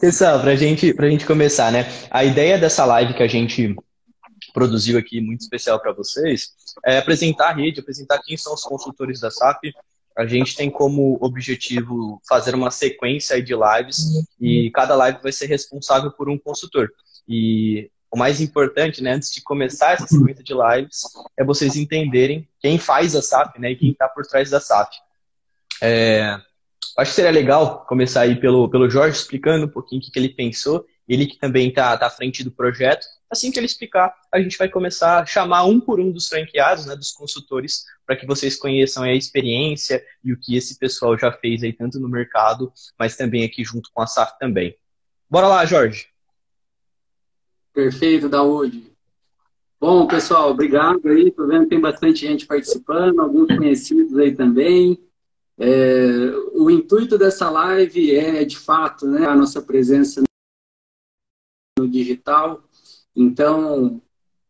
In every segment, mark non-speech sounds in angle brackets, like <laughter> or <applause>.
Pessoal, para gente, a gente começar, né? A ideia dessa live que a gente produziu aqui, muito especial para vocês, é apresentar a rede, apresentar quem são os consultores da SAP. A gente tem como objetivo fazer uma sequência de lives e cada live vai ser responsável por um consultor. E o mais importante, né, antes de começar essa sequência de lives, é vocês entenderem quem faz a SAP, né, e quem está por trás da SAP. É, acho que seria legal começar aí pelo, pelo Jorge explicando um pouquinho o que, que ele pensou, ele que também está tá à frente do projeto. Assim que ele explicar, a gente vai começar a chamar um por um dos franqueados, né, dos consultores, para que vocês conheçam a experiência e o que esse pessoal já fez aí, tanto no mercado, mas também aqui junto com a SAF também. Bora lá, Jorge! Perfeito, Daúde. Bom, pessoal, obrigado aí. Estou vendo que tem bastante gente participando, alguns conhecidos aí também. É, o intuito dessa live é, de fato, né, a nossa presença no digital. Então,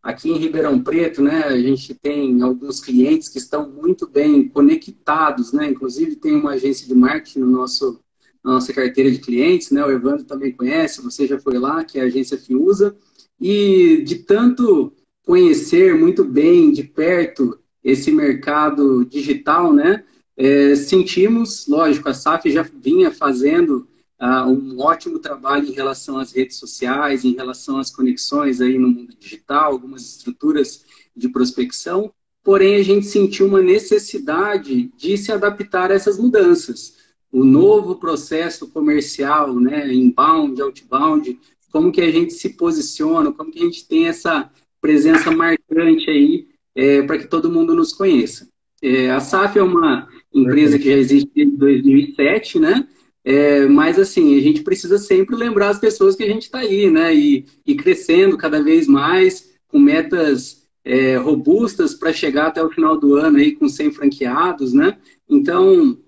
aqui em Ribeirão Preto, né, a gente tem alguns clientes que estão muito bem conectados, né? Inclusive tem uma agência de marketing no nosso na nossa carteira de clientes, né? O Evandro também conhece, você já foi lá, que é a agência Fiusa. E de tanto conhecer muito bem de perto esse mercado digital, né? É, sentimos, lógico, a SAF já vinha fazendo uh, um ótimo trabalho em relação às redes sociais, em relação às conexões aí no mundo digital, algumas estruturas de prospecção, porém a gente sentiu uma necessidade de se adaptar a essas mudanças. O novo processo comercial, né, inbound, outbound, como que a gente se posiciona, como que a gente tem essa presença marcante aí é, para que todo mundo nos conheça. É, a SAF é uma empresa que já existe desde 2007, né? É, mas assim, a gente precisa sempre lembrar as pessoas que a gente está aí, né? E, e, crescendo cada vez mais, com metas é, robustas para chegar até o final do ano aí com 100 franqueados, né? Então,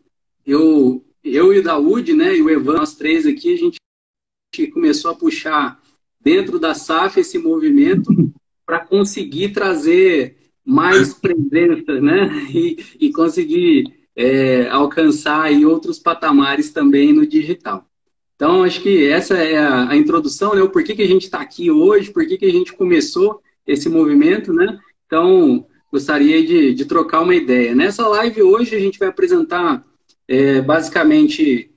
eu, eu e o Daúde, né? E o Evan, nós três aqui, a gente começou a puxar dentro da SAF esse movimento para conseguir trazer mais presença, né? <laughs> E, e conseguir é, alcançar aí outros patamares também no digital. Então, acho que essa é a, a introdução, né? O porquê que a gente está aqui hoje, por que a gente começou esse movimento, né? Então, gostaria de, de, trocar uma ideia. Nessa live hoje, a gente vai apresentar é, basicamente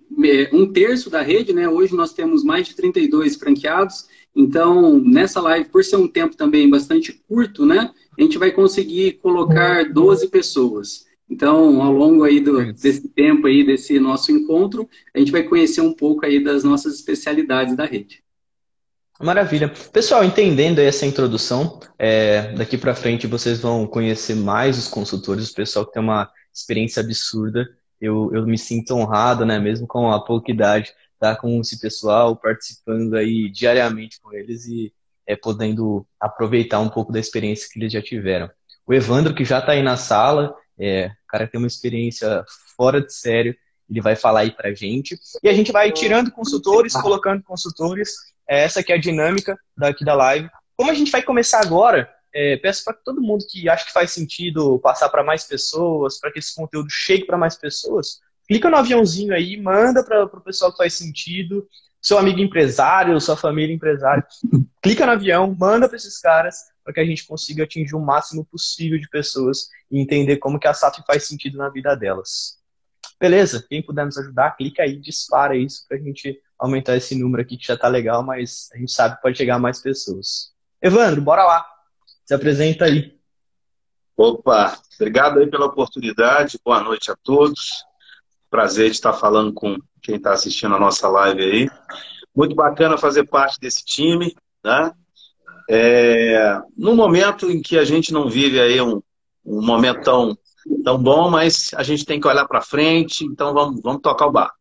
um terço da rede, né? Hoje nós temos mais de 32 franqueados. Então, nessa live, por ser um tempo também bastante curto, né? A gente vai conseguir colocar 12 pessoas. Então, ao longo aí do, desse tempo aí, desse nosso encontro, a gente vai conhecer um pouco aí das nossas especialidades da rede. Maravilha. Pessoal, entendendo essa introdução, é, daqui para frente vocês vão conhecer mais os consultores, o pessoal que tem uma experiência absurda. Eu, eu me sinto honrado, né, mesmo com a pouca idade, estar tá com esse pessoal, participando aí diariamente com eles e é, podendo aproveitar um pouco da experiência que eles já tiveram. O Evandro, que já está aí na sala, é, o cara tem uma experiência fora de sério, ele vai falar aí pra gente. E a gente vai tirando consultores, colocando consultores. É, essa aqui é a dinâmica daqui da live. Como a gente vai começar agora, é, peço para todo mundo que acha que faz sentido passar para mais pessoas, para que esse conteúdo chegue para mais pessoas, clica no aviãozinho aí, manda para o pessoal que faz sentido, seu amigo empresário, sua família empresária, clica no avião, manda para esses caras para que a gente consiga atingir o máximo possível de pessoas e entender como que a SAF faz sentido na vida delas. Beleza? Quem puder nos ajudar, clica aí, dispara isso para a gente aumentar esse número aqui que já está legal, mas a gente sabe que pode chegar a mais pessoas. Evandro, bora lá. Se apresenta aí. Opa, obrigado aí pela oportunidade. Boa noite a todos. Prazer de estar falando com quem está assistindo a nossa live aí. Muito bacana fazer parte desse time, né? É, no momento em que a gente não vive aí um, um momento tão, tão bom, mas a gente tem que olhar para frente, então vamos, vamos tocar o bar.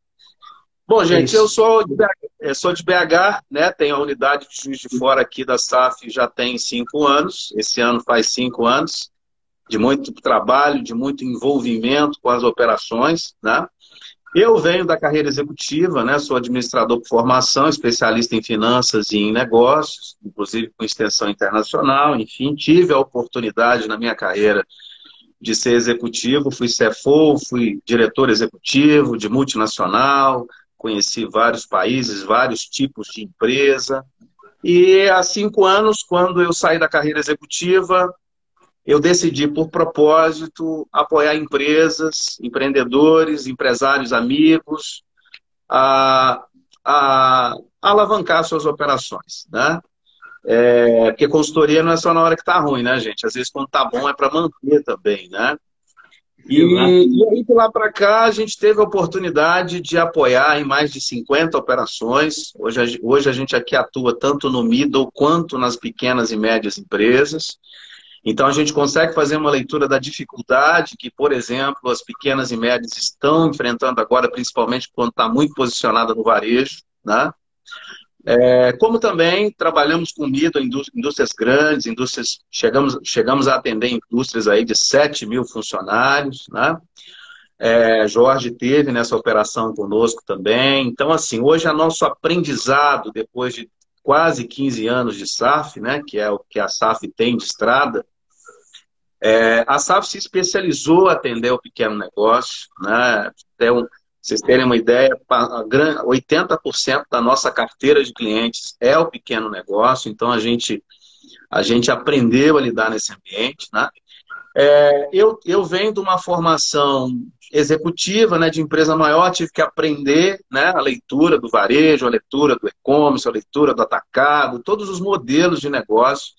Bom, gente, é eu sou de, BH, sou de BH, né? Tenho a unidade de Juiz de Fora aqui da SAF já tem cinco anos. Esse ano faz cinco anos de muito trabalho, de muito envolvimento com as operações, né? Eu venho da carreira executiva, né? sou administrador por formação, especialista em finanças e em negócios, inclusive com extensão internacional. Enfim, tive a oportunidade na minha carreira de ser executivo, fui CFO, fui diretor executivo de multinacional, conheci vários países, vários tipos de empresa. E há cinco anos, quando eu saí da carreira executiva, eu decidi, por propósito, apoiar empresas, empreendedores, empresários amigos, a, a, a alavancar suas operações. Né? É, porque consultoria não é só na hora que está ruim, né, gente? Às vezes, quando está bom, é para manter também, né? E, e aí, de lá para cá, a gente teve a oportunidade de apoiar em mais de 50 operações. Hoje, hoje a gente aqui atua tanto no middle quanto nas pequenas e médias empresas. Então, a gente consegue fazer uma leitura da dificuldade que, por exemplo, as pequenas e médias estão enfrentando agora, principalmente quando está muito posicionada no varejo. Né? É, como também trabalhamos com MIDO, indústrias grandes, indústrias, chegamos, chegamos a atender indústrias aí de 7 mil funcionários, né? É, Jorge teve nessa operação conosco também. Então, assim, hoje é nosso aprendizado, depois de quase 15 anos de SAF, né, que é o que a SAF tem de estrada, é, a SAF se especializou a atender o pequeno negócio, né, um, vocês terem uma ideia, 80% da nossa carteira de clientes é o pequeno negócio, então a gente, a gente aprendeu a lidar nesse ambiente. Né? É, eu, eu venho de uma formação executiva né, de empresa maior, tive que aprender né, a leitura do varejo, a leitura do e-commerce, a leitura do atacado, todos os modelos de negócio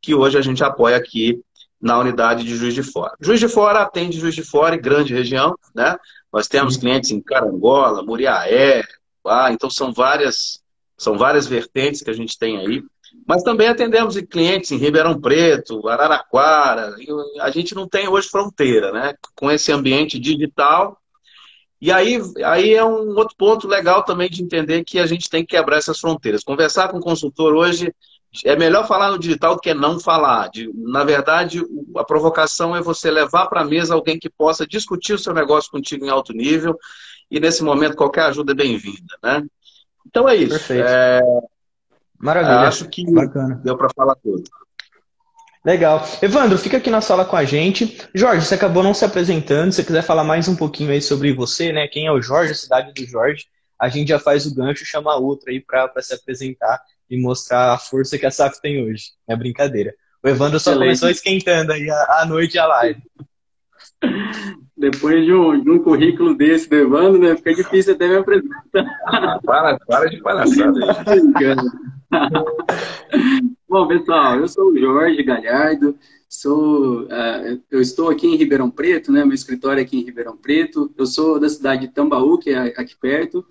que hoje a gente apoia aqui na unidade de Juiz de Fora. Juiz de Fora atende Juiz de Fora e grande região, né? Nós temos clientes em Carangola, Muriaé, ah, então são várias, são várias vertentes que a gente tem aí. Mas também atendemos clientes em Ribeirão Preto, Araraquara. A gente não tem hoje fronteira, né? Com esse ambiente digital. E aí, aí é um outro ponto legal também de entender que a gente tem que quebrar essas fronteiras. Conversar com o consultor hoje é melhor falar no digital do que não falar. De, na verdade, a provocação é você levar para a mesa alguém que possa discutir o seu negócio contigo em alto nível. E nesse momento, qualquer ajuda é bem-vinda, né? Então é isso. Perfeito. É... Maravilha. Acho que Bacana. deu para falar tudo. Legal. Evandro, fica aqui na sala com a gente. Jorge, você acabou não se apresentando. Se você quiser falar mais um pouquinho aí sobre você, né? Quem é o Jorge, a cidade do Jorge, a gente já faz o gancho, chama outro aí para se apresentar e mostrar a força que a SAF tem hoje. É brincadeira. O Evandro só começou esquentando aí a, a noite e a live. <laughs> Depois de um, de um, currículo desse do Evandro, né, fica difícil até me apresentar. <laughs> Para, para de palhaçada <laughs> Bom, pessoal, eu sou o Jorge Galhardo, sou, uh, eu estou aqui em Ribeirão Preto, né, meu escritório é aqui em Ribeirão Preto, eu sou da cidade de Tambaú, que é aqui perto,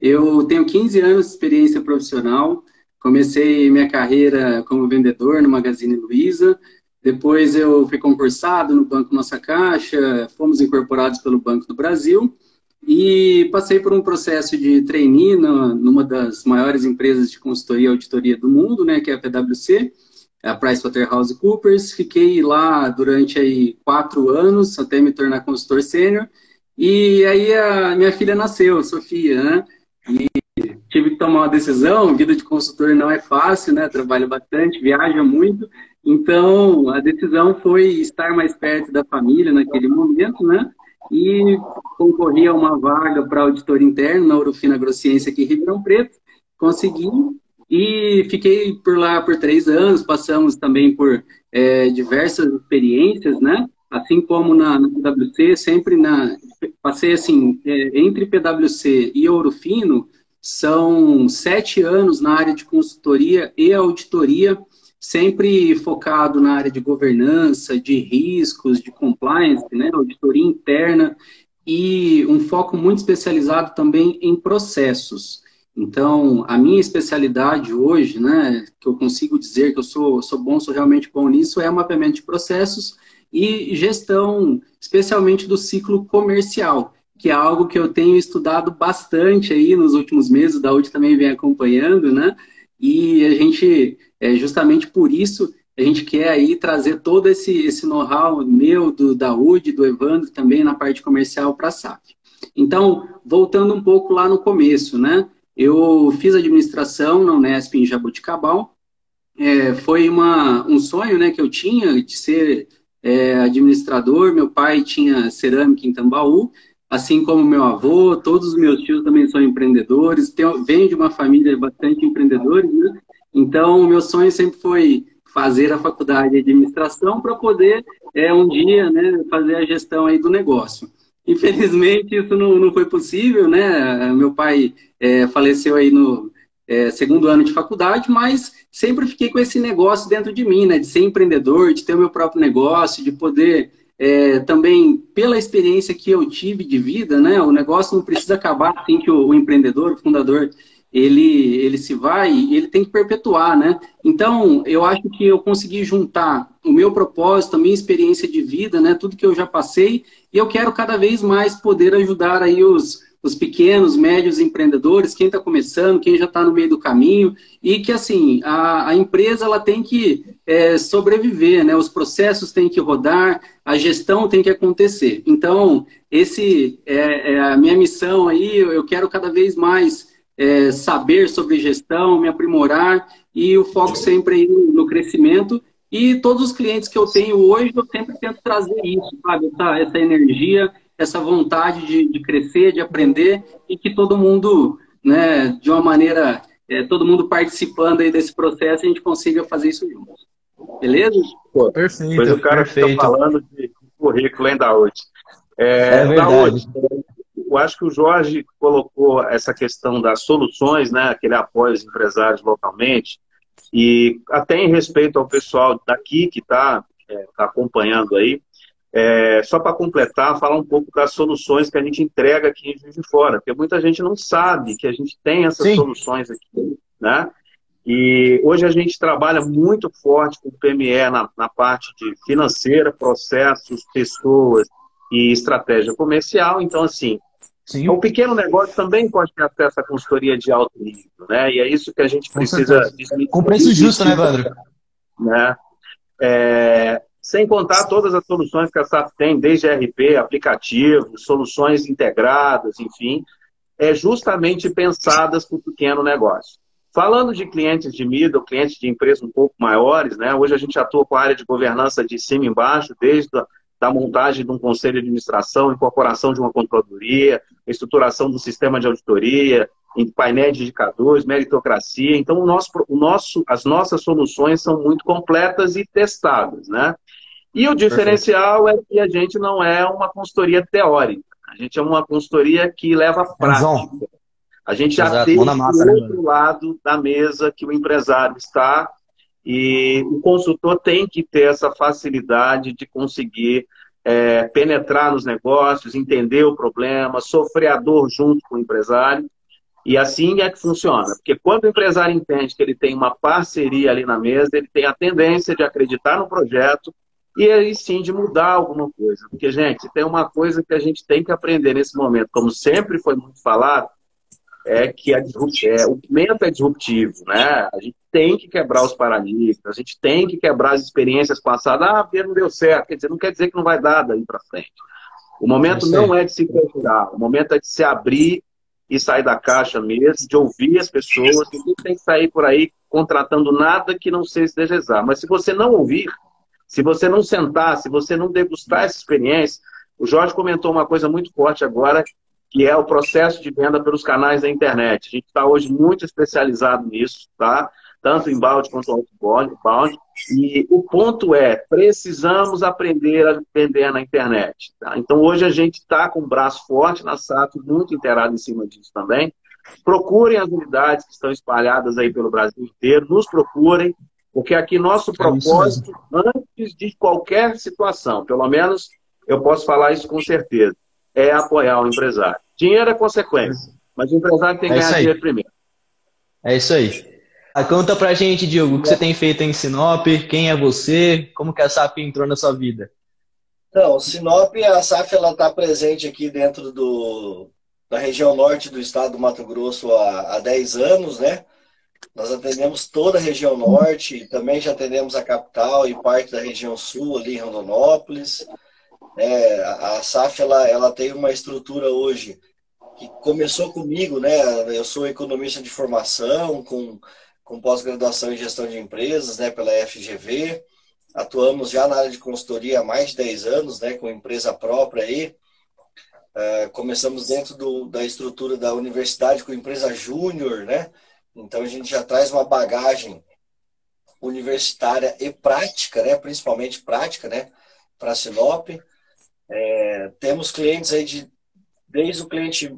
eu tenho 15 anos de experiência profissional, Comecei minha carreira como vendedor no Magazine Luiza. Depois eu fui concursado no Banco Nossa Caixa, fomos incorporados pelo Banco do Brasil e passei por um processo de trainee numa das maiores empresas de consultoria e auditoria do mundo, né, que é a PwC, a PricewaterhouseCoopers. Fiquei lá durante aí quatro anos até me tornar consultor sênior. E aí a minha filha nasceu, Sofia, né? E tive que tomar uma decisão, vida de consultor não é fácil, né? Trabalha bastante, viaja muito. Então, a decisão foi estar mais perto da família naquele momento, né? E concorri a uma vaga para auditor interno na Urufina Grossiência aqui em Ribeirão Preto. Consegui e fiquei por lá por três anos. Passamos também por é, diversas experiências, né? Assim como na, na PwC, sempre na passei assim é, entre PwC e Ouro Fino, são sete anos na área de consultoria e auditoria, sempre focado na área de governança, de riscos, de compliance, né, auditoria interna e um foco muito especializado também em processos. Então, a minha especialidade hoje, né, que eu consigo dizer que eu sou, sou bom, sou realmente bom nisso, é mapeamento de processos e gestão, especialmente do ciclo comercial que é algo que eu tenho estudado bastante aí nos últimos meses, o Daúde também vem acompanhando, né? E a gente, é, justamente por isso, a gente quer aí trazer todo esse, esse know-how meu, do Daúde, do Evandro, também na parte comercial para a SAP. Então, voltando um pouco lá no começo, né? Eu fiz administração na Unesp em Jaboticabal. É, foi uma, um sonho né, que eu tinha de ser é, administrador. Meu pai tinha cerâmica em Tambaú assim como meu avô, todos os meus tios também são empreendedores, tenho, de uma família bastante empreendedores, né? Então, o meu sonho sempre foi fazer a faculdade de administração para poder, é, um dia, né, fazer a gestão aí do negócio. Infelizmente, isso não, não foi possível, né? Meu pai é, faleceu aí no é, segundo ano de faculdade, mas sempre fiquei com esse negócio dentro de mim, né? De ser empreendedor, de ter o meu próprio negócio, de poder é, também, pela experiência que eu tive de vida, né? O negócio não precisa acabar assim que o, o empreendedor, o fundador, ele, ele se vai e ele tem que perpetuar, né? Então, eu acho que eu consegui juntar o meu propósito, a minha experiência de vida, né? Tudo que eu já passei, e eu quero cada vez mais poder ajudar aí os, os pequenos, médios empreendedores, quem está começando, quem já está no meio do caminho, e que assim a, a empresa ela tem que é, sobreviver, né? Os processos têm que rodar, a gestão tem que acontecer. Então esse é, é a minha missão aí. Eu quero cada vez mais é, saber sobre gestão, me aprimorar e o foco sempre no crescimento. E todos os clientes que eu tenho hoje, eu sempre tento trazer isso, sabe? Essa, essa energia, essa vontade de, de crescer, de aprender e que todo mundo, né, de uma maneira, é, todo mundo participando aí desse processo, a gente consiga fazer isso juntos. Beleza? Pô, perfeito. Pois o cara perfeito. fica falando de currículo, hein, Daúde? É, é verdade. eu acho que o Jorge colocou essa questão das soluções, né, aquele apoio aos empresários localmente, e até em respeito ao pessoal daqui que está é, tá acompanhando aí, é, só para completar, falar um pouco das soluções que a gente entrega aqui em Juiz de Fora, porque muita gente não sabe que a gente tem essas Sim. soluções aqui, né? E hoje a gente trabalha muito forte com o PME na, na parte de financeira, processos, pessoas e estratégia comercial. Então, assim, Sim. o pequeno negócio também pode ter acesso à consultoria de alto nível, né? E é isso que a gente precisa... Com preço justo, né, Evandro? Né? É, sem contar todas as soluções que a SAP tem, desde RP, aplicativos, soluções integradas, enfim, é justamente pensadas para o pequeno negócio. Falando de clientes de middle, clientes de empresas um pouco maiores, né? hoje a gente atua com a área de governança de cima e embaixo, desde a da montagem de um conselho de administração, incorporação de uma controladoria, estruturação do sistema de auditoria, em painéis de indicadores, meritocracia. Então, o nosso, o nosso, as nossas soluções são muito completas e testadas. Né? E o diferencial Perfeito. é que a gente não é uma consultoria teórica, a gente é uma consultoria que leva a prática. A gente já tem o né, outro lado da mesa que o empresário está e o consultor tem que ter essa facilidade de conseguir é, penetrar nos negócios, entender o problema, sofrer a dor junto com o empresário. E assim é que funciona. Porque quando o empresário entende que ele tem uma parceria ali na mesa, ele tem a tendência de acreditar no projeto, e aí sim de mudar alguma coisa. Porque, gente, tem uma coisa que a gente tem que aprender nesse momento, como sempre foi muito falado, é que a é, o momento é disruptivo, né? A gente tem que quebrar os paradigmas, a gente tem que quebrar as experiências passadas. Ah, não deu certo, quer dizer, não quer dizer que não vai dar daí para frente. O momento não é de se fechar, o momento é de se abrir e sair da caixa mesmo, de ouvir as pessoas. Ninguém tem que sair por aí contratando nada que não seja desejar. Mas se você não ouvir, se você não sentar, se você não degustar essa experiência, o Jorge comentou uma coisa muito forte agora, que é o processo de venda pelos canais da internet. A gente está hoje muito especializado nisso, tá? Tanto inbound quanto outbound. E o ponto é, precisamos aprender a vender na internet. Tá? Então hoje a gente está com um braço forte na SAP, muito inteirado em cima disso também. Procurem as unidades que estão espalhadas aí pelo Brasil inteiro, nos procurem, porque aqui nosso é propósito, antes de qualquer situação, pelo menos eu posso falar isso com certeza, é apoiar o empresário. Dinheiro é consequência, mas o empresário tem que é ganhar dinheiro primeiro. É isso aí. Ah, conta pra gente, Diogo, o que você tem feito em Sinop, quem é você, como que a SAP entrou na sua vida? Então, Sinop, a SAF está presente aqui dentro do, da região norte do estado do Mato Grosso há, há 10 anos, né? Nós atendemos toda a região norte, também já atendemos a capital e parte da região sul, ali em Rondonópolis. É, a SAF ela, ela tem uma estrutura hoje que começou comigo, né? Eu sou economista de formação, com, com pós-graduação em gestão de empresas, né, pela FGV. Atuamos já na área de consultoria há mais de 10 anos, né, com empresa própria aí. Uh, começamos dentro do, da estrutura da universidade com empresa júnior, né? Então a gente já traz uma bagagem universitária e prática, né? Principalmente prática, né? Para Sinop. É, temos clientes aí de desde o cliente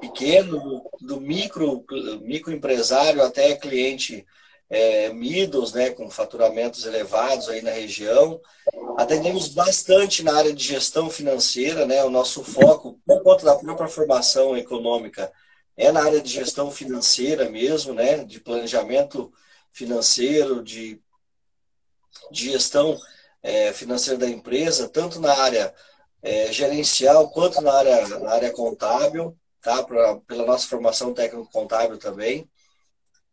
pequeno, do, micro, microempresário até cliente é, middles, né, com faturamentos elevados aí na região. Atendemos bastante na área de gestão financeira, né, o nosso foco, por conta da própria formação econômica, é na área de gestão financeira mesmo, né, de planejamento financeiro, de, de gestão é, financeira da empresa, tanto na área é, gerencial quanto na área, na área contábil, tá, pra, pela nossa formação técnico contábil também.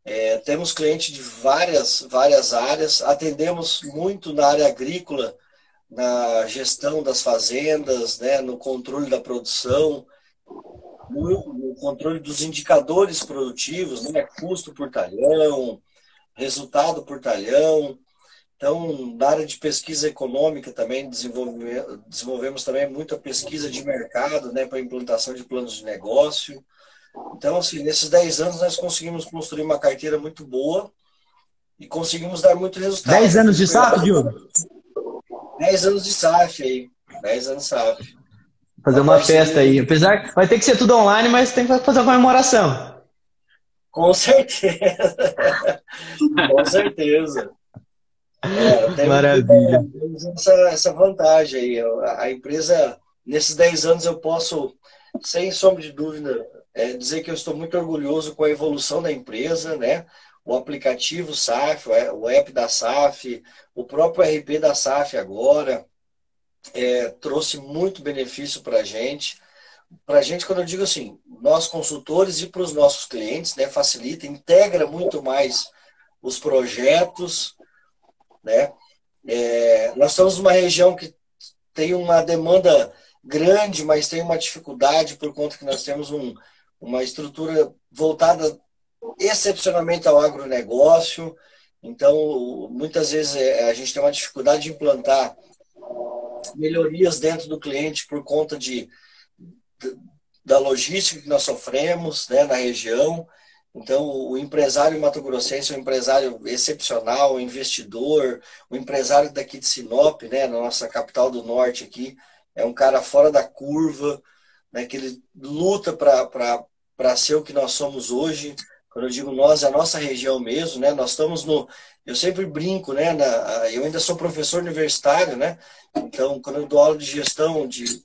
É, temos clientes de várias, várias áreas, atendemos muito na área agrícola, na gestão das fazendas, né, no controle da produção, no, no controle dos indicadores produtivos, né, custo por talhão, resultado por talhão. Então, na área de pesquisa econômica também desenvolve, desenvolvemos também muita pesquisa de mercado, né, para implantação de planos de negócio. Então, assim, nesses 10 anos nós conseguimos construir uma carteira muito boa e conseguimos dar muito resultado. 10 anos de SAF, Diogo? 10 anos de SAF aí. 10 anos de SAF. Fazer uma festa aí. Apesar vai ter que ser tudo online, mas tem que fazer uma comemoração. Com certeza. <laughs> Com certeza. É, Maravilha. Temos essa, essa vantagem aí. A empresa, nesses 10 anos, eu posso, sem sombra de dúvida, é, dizer que eu estou muito orgulhoso com a evolução da empresa, né? O aplicativo SAF, o app da SAF, o próprio RP da SAF agora, é, trouxe muito benefício para a gente. Para a gente, quando eu digo assim, nós consultores e para os nossos clientes, né, facilita, integra muito mais os projetos, né? É, nós estamos numa região que tem uma demanda grande, mas tem uma dificuldade por conta que nós temos um, uma estrutura voltada excepcionalmente ao agronegócio. Então, muitas vezes é, a gente tem uma dificuldade de implantar melhorias dentro do cliente por conta de, da logística que nós sofremos né, na região. Então, o empresário mato-grossense é um empresário excepcional, um investidor, o um empresário daqui de Sinop, né, na nossa capital do norte aqui, é um cara fora da curva, né, que ele luta para ser o que nós somos hoje. Quando eu digo nós, é a nossa região mesmo, né? Nós estamos no. Eu sempre brinco, né? Na, eu ainda sou professor universitário, né? Então, quando eu dou aula de gestão, de,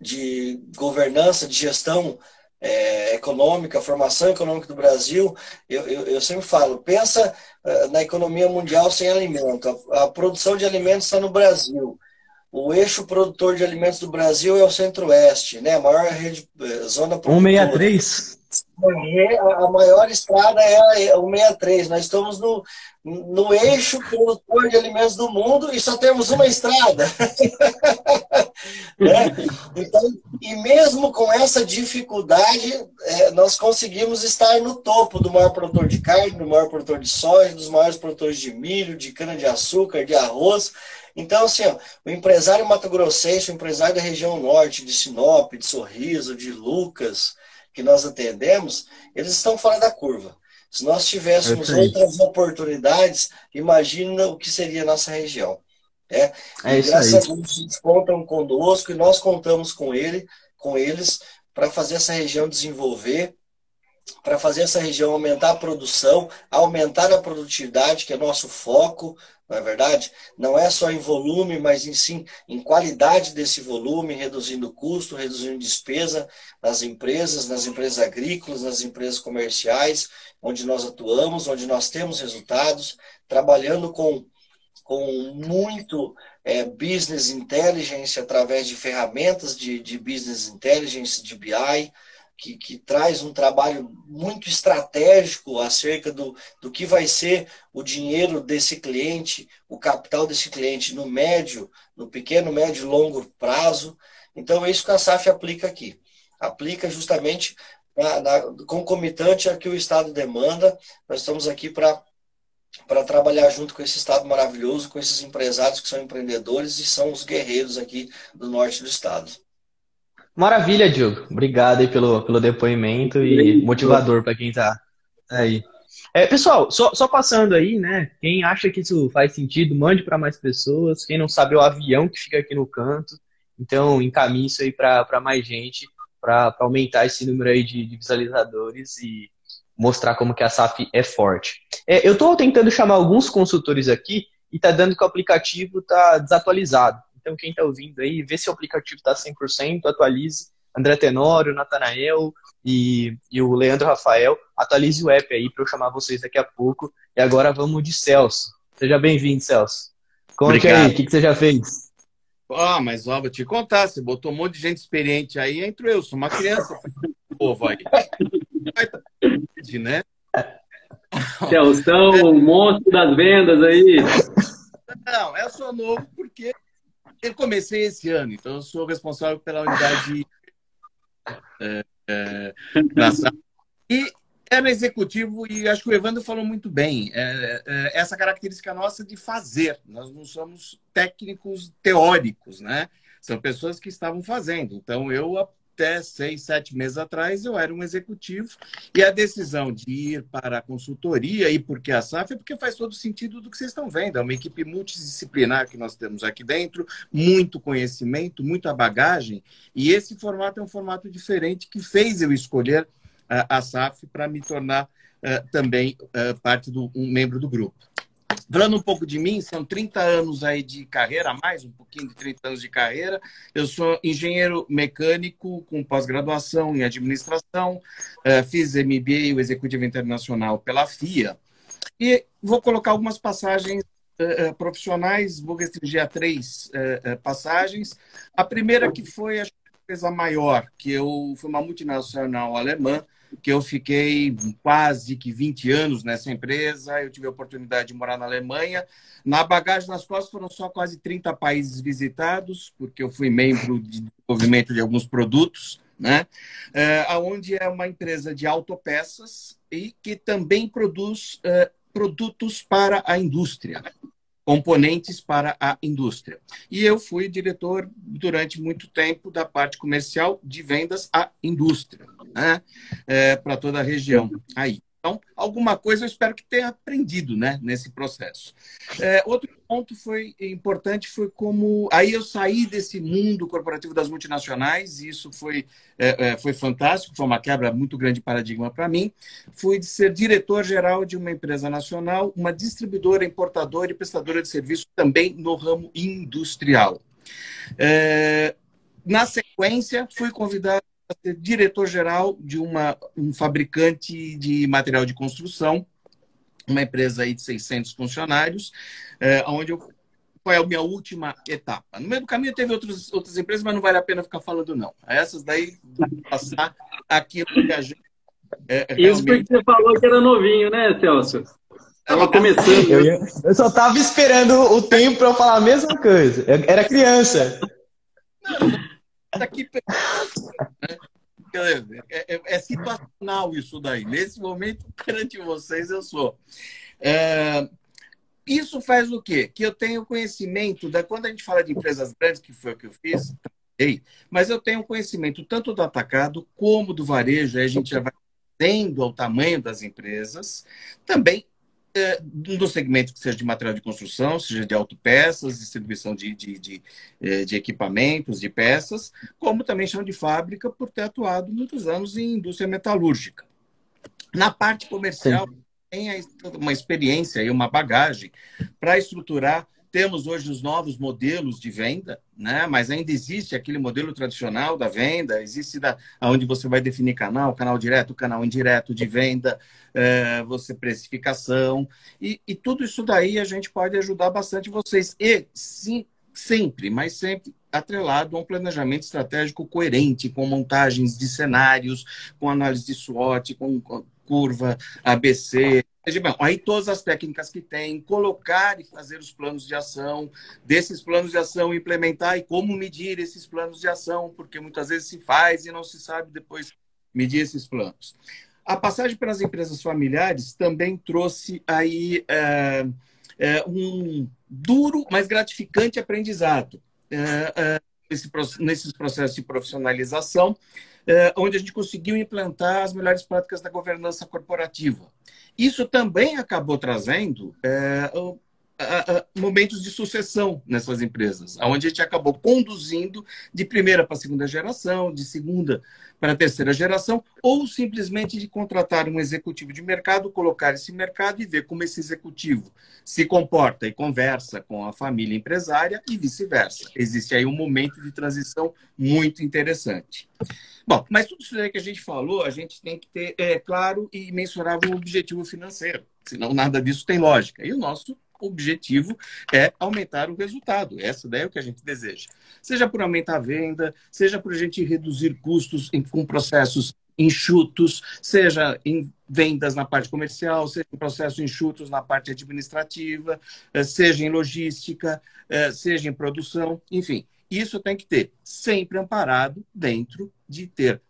de governança, de gestão é, econômica, formação econômica do Brasil, eu, eu, eu sempre falo: pensa uh, na economia mundial sem alimento. A, a produção de alimentos está no Brasil o eixo produtor de alimentos do Brasil é o Centro-Oeste, né? A maior rede, eh, zona produtora. 163. A maior estrada é o 63. Nós estamos no, no eixo produtor de alimentos do mundo e só temos uma estrada. <laughs> né? então, e mesmo com essa dificuldade, é, nós conseguimos estar no topo do maior produtor de carne, do maior produtor de soja, dos maiores produtores de milho, de cana-de-açúcar, de arroz. Então, assim, ó, o empresário mato-grossense, o empresário da região norte, de Sinop, de Sorriso, de Lucas, que nós atendemos, eles estão fora da curva. Se nós tivéssemos outras oportunidades, imagina o que seria a nossa região. É, é graças aí. a Deus eles contam conosco e nós contamos com ele, com eles, para fazer essa região desenvolver, para fazer essa região aumentar a produção, aumentar a produtividade, que é nosso foco, não é verdade? Não é só em volume, mas em sim em qualidade desse volume, reduzindo custo, reduzindo despesa nas empresas, nas empresas agrícolas, nas empresas comerciais, onde nós atuamos, onde nós temos resultados, trabalhando com, com muito é, business intelligence através de ferramentas de, de business intelligence, de BI, que, que traz um trabalho muito estratégico acerca do, do que vai ser o dinheiro desse cliente, o capital desse cliente no médio, no pequeno, médio e longo prazo. Então, é isso que a SAF aplica aqui. Aplica justamente na, na, concomitante a que o Estado demanda. Nós estamos aqui para para trabalhar junto com esse estado maravilhoso, com esses empresários que são empreendedores e são os guerreiros aqui do norte do estado. Maravilha, Diogo. Obrigado aí pelo, pelo depoimento e motivador para quem está aí. É, pessoal, só, só, passando aí, né? Quem acha que isso faz sentido, mande para mais pessoas. Quem não sabe, é o avião que fica aqui no canto. Então, encaminhe isso aí para mais gente, para aumentar esse número aí de, de, visualizadores e mostrar como que a SAF é forte. É, eu estou tentando chamar alguns consultores aqui e está dando que o aplicativo está desatualizado. Então, quem está ouvindo aí, vê se o aplicativo está 100%, atualize. André Tenório, Natanael e, e o Leandro Rafael, atualize o app aí para eu chamar vocês daqui a pouco. E agora vamos de Celso. Seja bem-vindo, Celso. Conte Obrigado. aí, o que, que você já fez? Ah, mas ó, vou te contar, você botou um monte de gente experiente aí, entro eu, sou uma criança, <laughs> povo aí. <laughs> né? Celso, o monstro das vendas aí. Não, eu sou novo porque eu comecei esse ano, então eu sou responsável pela unidade é, é, E era executivo, e acho que o Evandro falou muito bem, é, é, essa característica nossa de fazer. Nós não somos técnicos teóricos, né? São pessoas que estavam fazendo. Então, eu até seis, sete meses atrás, eu era um executivo e a decisão de ir para a consultoria e por que a SAF é porque faz todo sentido do que vocês estão vendo. É uma equipe multidisciplinar que nós temos aqui dentro, muito conhecimento, muita bagagem e esse formato é um formato diferente que fez eu escolher a, a SAF para me tornar uh, também uh, parte do um membro do grupo. Falando um pouco de mim, são 30 anos aí de carreira, mais um pouquinho de 30 anos de carreira. Eu sou engenheiro mecânico com pós-graduação em administração, eh, fiz MBA, o Executivo Internacional, pela FIA. E vou colocar algumas passagens eh, profissionais, vou restringir a três passagens. A primeira que foi a empresa maior, que eu foi uma multinacional alemã, que eu fiquei quase que 20 anos nessa empresa. Eu tive a oportunidade de morar na Alemanha. Na bagagem nas costas foram só quase 30 países visitados, porque eu fui membro de desenvolvimento de alguns produtos, né? É, onde é uma empresa de autopeças e que também produz é, produtos para a indústria componentes para a indústria. E eu fui diretor durante muito tempo da parte comercial de vendas à indústria, né? É, para toda a região aí. Então, alguma coisa eu espero que tenha aprendido né, nesse processo. É, outro ponto foi importante foi como aí eu saí desse mundo corporativo das multinacionais e isso foi é, é foi fantástico foi uma quebra muito grande de paradigma para mim fui de ser diretor geral de uma empresa nacional uma distribuidora importadora e prestadora de serviços também no ramo industrial é, na sequência fui convidado ser diretor-geral de uma, um fabricante de material de construção, uma empresa aí de 600 funcionários, é, onde eu foi a minha última etapa. No meio do caminho teve outros, outras empresas, mas não vale a pena ficar falando, não. Essas daí, passar aquilo que a gente. É, é Isso porque você falou que era novinho, né, Celso? Estava começando. Eu, ia... eu só estava esperando o tempo para eu falar a mesma coisa. Eu era criança. Não, daqui né? é, é, é, situacional isso daí. Nesse momento, perante vocês, eu sou. É, isso faz o quê? Que eu tenho conhecimento da quando a gente fala de empresas grandes, que foi o que eu fiz, mas eu tenho conhecimento tanto do atacado como do varejo, aí a gente já vai tendo ao tamanho das empresas, também do segmento que seja de material de construção, seja de autopeças, distribuição de, de, de, é, de, equipamentos, de peças, como também chão de fábrica, por ter atuado muitos anos em indústria metalúrgica. Na parte comercial, Sim. tem uma experiência e uma bagagem para estruturar temos hoje os novos modelos de venda, né? mas ainda existe aquele modelo tradicional da venda, existe da, onde você vai definir canal, canal direto, canal indireto de venda, é, você precificação, e, e tudo isso daí a gente pode ajudar bastante vocês. E sim, sempre, mas sempre atrelado a um planejamento estratégico coerente, com montagens de cenários, com análise de SWOT, com curva ABC, aí todas as técnicas que tem, colocar e fazer os planos de ação, desses planos de ação implementar e como medir esses planos de ação, porque muitas vezes se faz e não se sabe depois medir esses planos. A passagem pelas empresas familiares também trouxe aí é, é, um duro, mas gratificante aprendizado. É, nesse, nesses processos de profissionalização, eh, onde a gente conseguiu implantar as melhores práticas da governança corporativa. Isso também acabou trazendo eh, momentos de sucessão nessas empresas, onde a gente acabou conduzindo de primeira para segunda geração, de segunda para terceira geração, ou simplesmente de contratar um executivo de mercado, colocar esse mercado e ver como esse executivo se comporta e conversa com a família empresária e vice-versa. Existe aí um momento de transição muito interessante. Bom, mas tudo isso que a gente falou, a gente tem que ter é, claro e mensurável objetivo financeiro, senão nada disso tem lógica. E o nosso objetivo é aumentar o resultado. Essa é o que a gente deseja. Seja por aumentar a venda, seja por a gente reduzir custos em, com processos enxutos, seja em vendas na parte comercial, seja em processos enxutos na parte administrativa, eh, seja em logística, eh, seja em produção, enfim. Isso tem que ter sempre amparado dentro de ter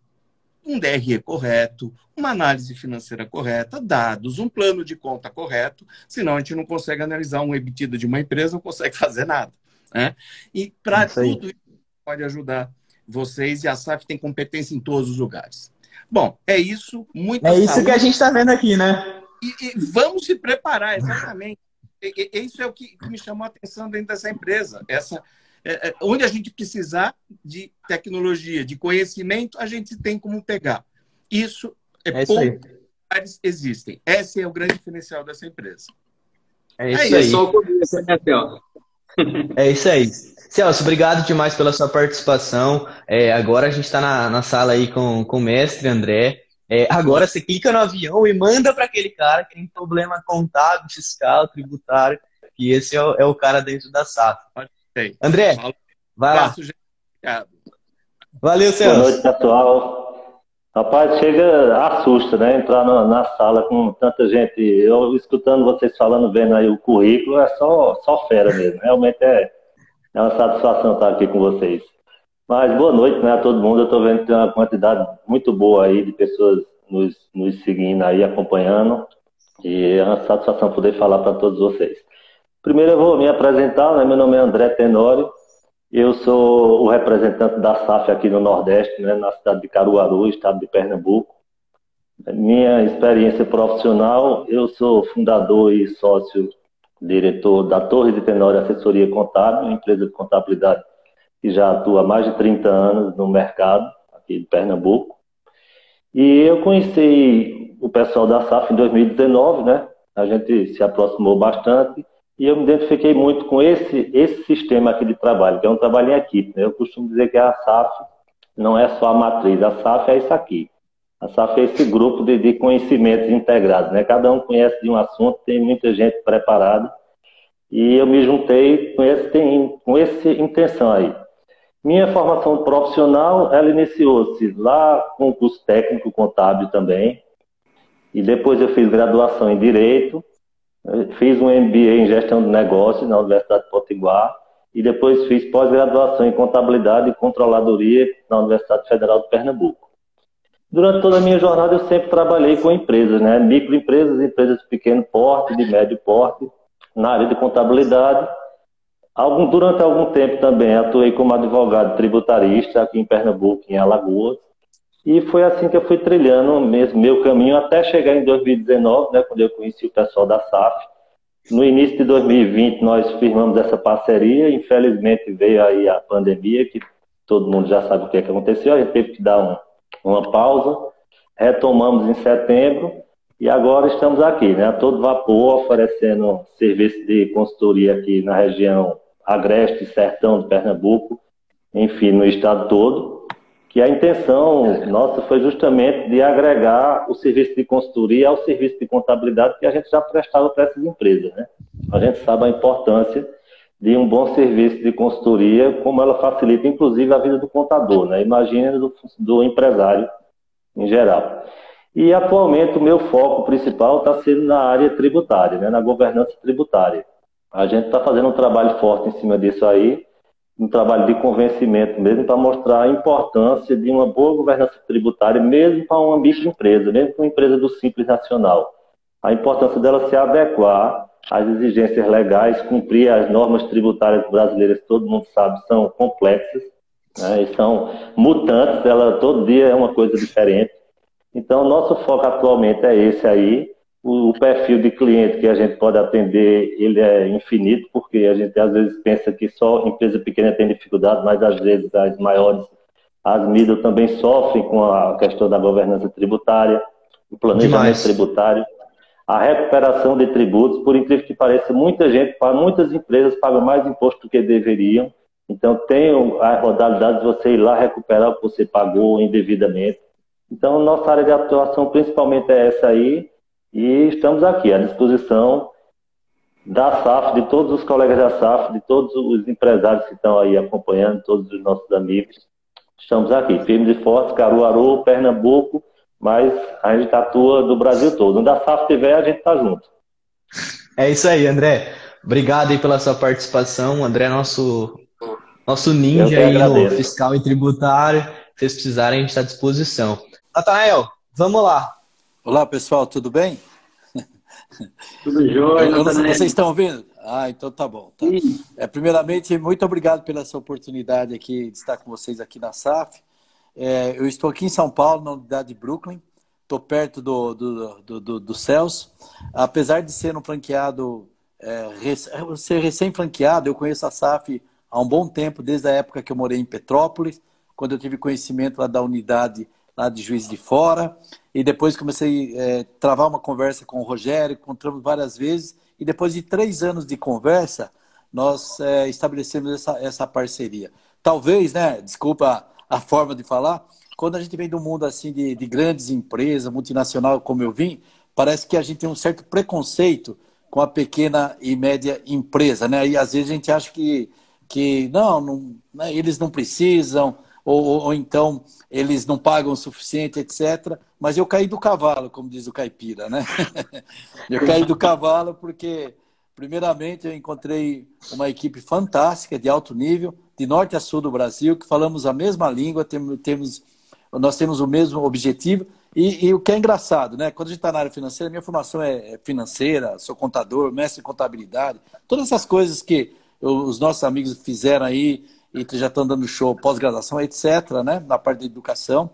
um DRE correto, uma análise financeira correta, dados, um plano de conta correto, senão a gente não consegue analisar um EBITDA de uma empresa, não consegue <laughs> fazer nada. Né? E para tudo isso pode ajudar vocês e a SAF tem competência em todos os lugares. Bom, é isso. Muito é isso que a gente está vendo aqui, né? E, e, vamos se preparar, exatamente. E, e, isso é o que, que me chamou a atenção dentro dessa empresa. Essa, é, é, onde a gente precisar de tecnologia, de conhecimento, a gente tem como pegar. Isso é, é isso poucos existem. Esse é o grande diferencial dessa empresa. É isso é aí. Só É isso aí. Celso, obrigado demais pela sua participação. É, agora a gente está na, na, sala aí com, com o mestre André. É, agora você clica no avião e manda para aquele cara que tem problema contábil, fiscal, tributário, que esse é o, é o cara dentro da SAF. Tem. André, vai lá. Valeu, Celso. Boa noite, pessoal. Rapaz, chega, assusta, né? Entrar na, na, sala com tanta gente. Eu escutando vocês falando, vendo aí o currículo, é só, só fera mesmo. Realmente é, é uma satisfação estar aqui com vocês. Mas boa noite né, a todo mundo. Eu estou vendo que tem uma quantidade muito boa aí de pessoas nos, nos seguindo aí, acompanhando. E é uma satisfação poder falar para todos vocês. Primeiro eu vou me apresentar, né? meu nome é André Tenório, eu sou o representante da SAF aqui no Nordeste, né? na cidade de Caruaru, estado de Pernambuco. Minha experiência profissional, eu sou fundador e sócio diretor da Torre de Tenório Assessoria Contábil, uma empresa de contabilidade que já atua há mais de 30 anos no mercado aqui de Pernambuco. E eu conheci o pessoal da SAF em 2019, né? A gente se aproximou bastante e eu me identifiquei muito com esse, esse sistema aqui de trabalho, que é um trabalho em equipe. Né? Eu costumo dizer que a SAF não é só a matriz, a SAF é isso aqui. A SAF é esse grupo de, de conhecimentos integrados. Né? Cada um conhece de um assunto, tem muita gente preparada. E eu me juntei com esse, com essa intenção aí. Minha formação profissional, ela iniciou-se lá com o curso técnico contábil também. E depois eu fiz graduação em Direito Fiz um MBA em gestão de negócios na Universidade de Potiguar e depois fiz pós-graduação em contabilidade e controladoria na Universidade Federal de Pernambuco. Durante toda a minha jornada eu sempre trabalhei com empresas, né? microempresas, empresas de pequeno porte, de médio porte, na área de contabilidade. Algum, durante algum tempo também atuei como advogado tributarista aqui em Pernambuco, em Alagoas. E foi assim que eu fui trilhando mesmo meu caminho até chegar em 2019, né, quando eu conheci o pessoal da SAF. No início de 2020 nós firmamos essa parceria, infelizmente veio aí a pandemia, que todo mundo já sabe o que, é que aconteceu, a gente teve que dar um, uma pausa, retomamos em setembro e agora estamos aqui, né, a todo vapor, oferecendo serviço de consultoria aqui na região Agreste, Sertão de Pernambuco, enfim, no estado todo que a intenção nossa foi justamente de agregar o serviço de consultoria ao serviço de contabilidade que a gente já prestava para essas empresas. Né? A gente sabe a importância de um bom serviço de consultoria, como ela facilita, inclusive, a vida do contador, né? imagina do, do empresário em geral. E, atualmente, o meu foco principal está sendo na área tributária, né? na governança tributária. A gente está fazendo um trabalho forte em cima disso aí, um trabalho de convencimento mesmo para mostrar a importância de uma boa governança tributária, mesmo para uma microempresa, mesmo para uma empresa do Simples Nacional. A importância dela se adequar às exigências legais, cumprir as normas tributárias brasileiras, todo mundo sabe, são complexas, Né? E são mutantes, ela todo dia é uma coisa diferente. Então, nosso foco atualmente é esse aí. O, perfil de cliente que a gente pode atender, ele é infinito, porque a gente às vezes pensa que só empresa pequena tem dificuldade, mas às vezes as maiores, as mídias também sofrem com a questão da governança tributária, o planejamento Demais. tributário a recuperação de tributos, por incrível que pareça, muita gente, muitas empresas pagam mais imposto do que deveriam. Então, tem a modalidade de você ir lá recuperar o que você pagou indevidamente. Então, nossa área de atuação principalmente é essa aí, e estamos aqui à disposição da SAF, de todos os colegas da SAF, de todos os empresários que estão aí acompanhando, todos os nossos amigos. Estamos aqui, firmes e fortes, Caruaru, Pernambuco, mas a gente atua do Brasil todo. Onde a SAF tiver, a gente está junto. É isso aí, André. Obrigado aí pela sua participação. André é nosso, nosso ninja aí no fiscal e tributário. Se vocês precisarem, a gente está à disposição. Natanael, vamos lá. Olá, pessoal, tudo bem? Tudo jóia, Vocês estão ouvindo? Ah, então tá bom. Tá. É, primeiramente, muito obrigado pela sua oportunidade aqui de estar com vocês aqui na SAF. É, eu estou aqui em São Paulo, na unidade de Brooklyn. Estou perto do, do, do, do, do Celso. Apesar de ser um franqueado, é, ser recém-franqueado, eu conheço a SAF há um bom tempo, desde a época que eu morei em Petrópolis, quando eu tive conhecimento lá da unidade lá de Juiz de Fora. E depois comecei a é, travar uma conversa com o Rogério, encontramos várias vezes. E depois de três anos de conversa, nós é, estabelecemos essa, essa parceria. Talvez, né? Desculpa a forma de falar. Quando a gente vem do mundo assim de, de grandes empresas, multinacional, como eu vim, parece que a gente tem um certo preconceito com a pequena e média empresa, né? E às vezes a gente acha que, que não, não né? eles não precisam, ou, ou, então eles não pagam o suficiente, etc. Mas eu caí do cavalo, como diz o caipira, né? <laughs> eu caí do cavalo porque, primeiramente, eu encontrei uma equipe fantástica, de alto nível, de norte a sul do Brasil, que falamos a mesma língua, temos, nós temos o mesmo objetivo. E, e o que é engraçado, né? Quando a gente está na área financeira, minha formação é, é financeira, sou contador, mestre em contabilidade, todas essas coisas que os nossos amigos fizeram aí e já estão dando show pós-graduação, etc., né? na parte de educação.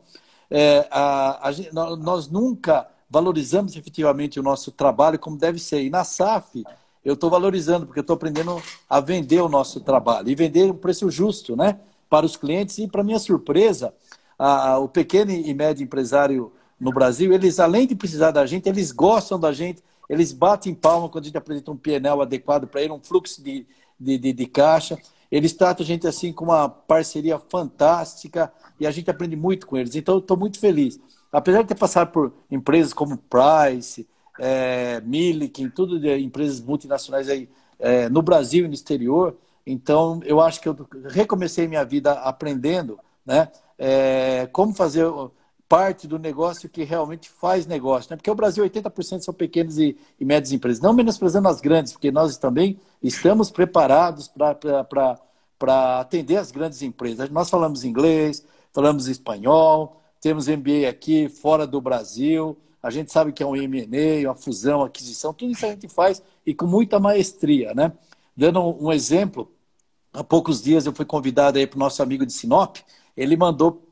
É, a, a, nós nunca valorizamos efetivamente o nosso trabalho como deve ser. E na SAF, eu estou valorizando, porque estou aprendendo a vender o nosso trabalho e vender um preço justo né, para os clientes. E, para minha surpresa, a, o pequeno e médio empresário no Brasil, eles, além de precisar da gente, eles gostam da gente, eles batem palma quando a gente apresenta um PNL adequado para ele, um fluxo de, de, de, de caixa. Eles tratam a gente assim com uma parceria fantástica e a gente aprende muito com eles. Então, estou muito feliz. Apesar de ter passado por empresas como Price, é, Milliken, tudo de empresas multinacionais aí é, no Brasil e no exterior. Então, eu acho que eu recomecei minha vida aprendendo né, é, como fazer parte do negócio que realmente faz negócio. Né? Porque o Brasil, 80% são pequenas e, e médias empresas. Não menosprezando as grandes, porque nós também estamos preparados para atender as grandes empresas. Nós falamos inglês, falamos espanhol, temos MBA aqui, fora do Brasil, a gente sabe que é um M&A, uma fusão, uma aquisição, tudo isso a gente faz e com muita maestria, né? Dando um exemplo, há poucos dias eu fui convidado para o nosso amigo de Sinop, ele mandou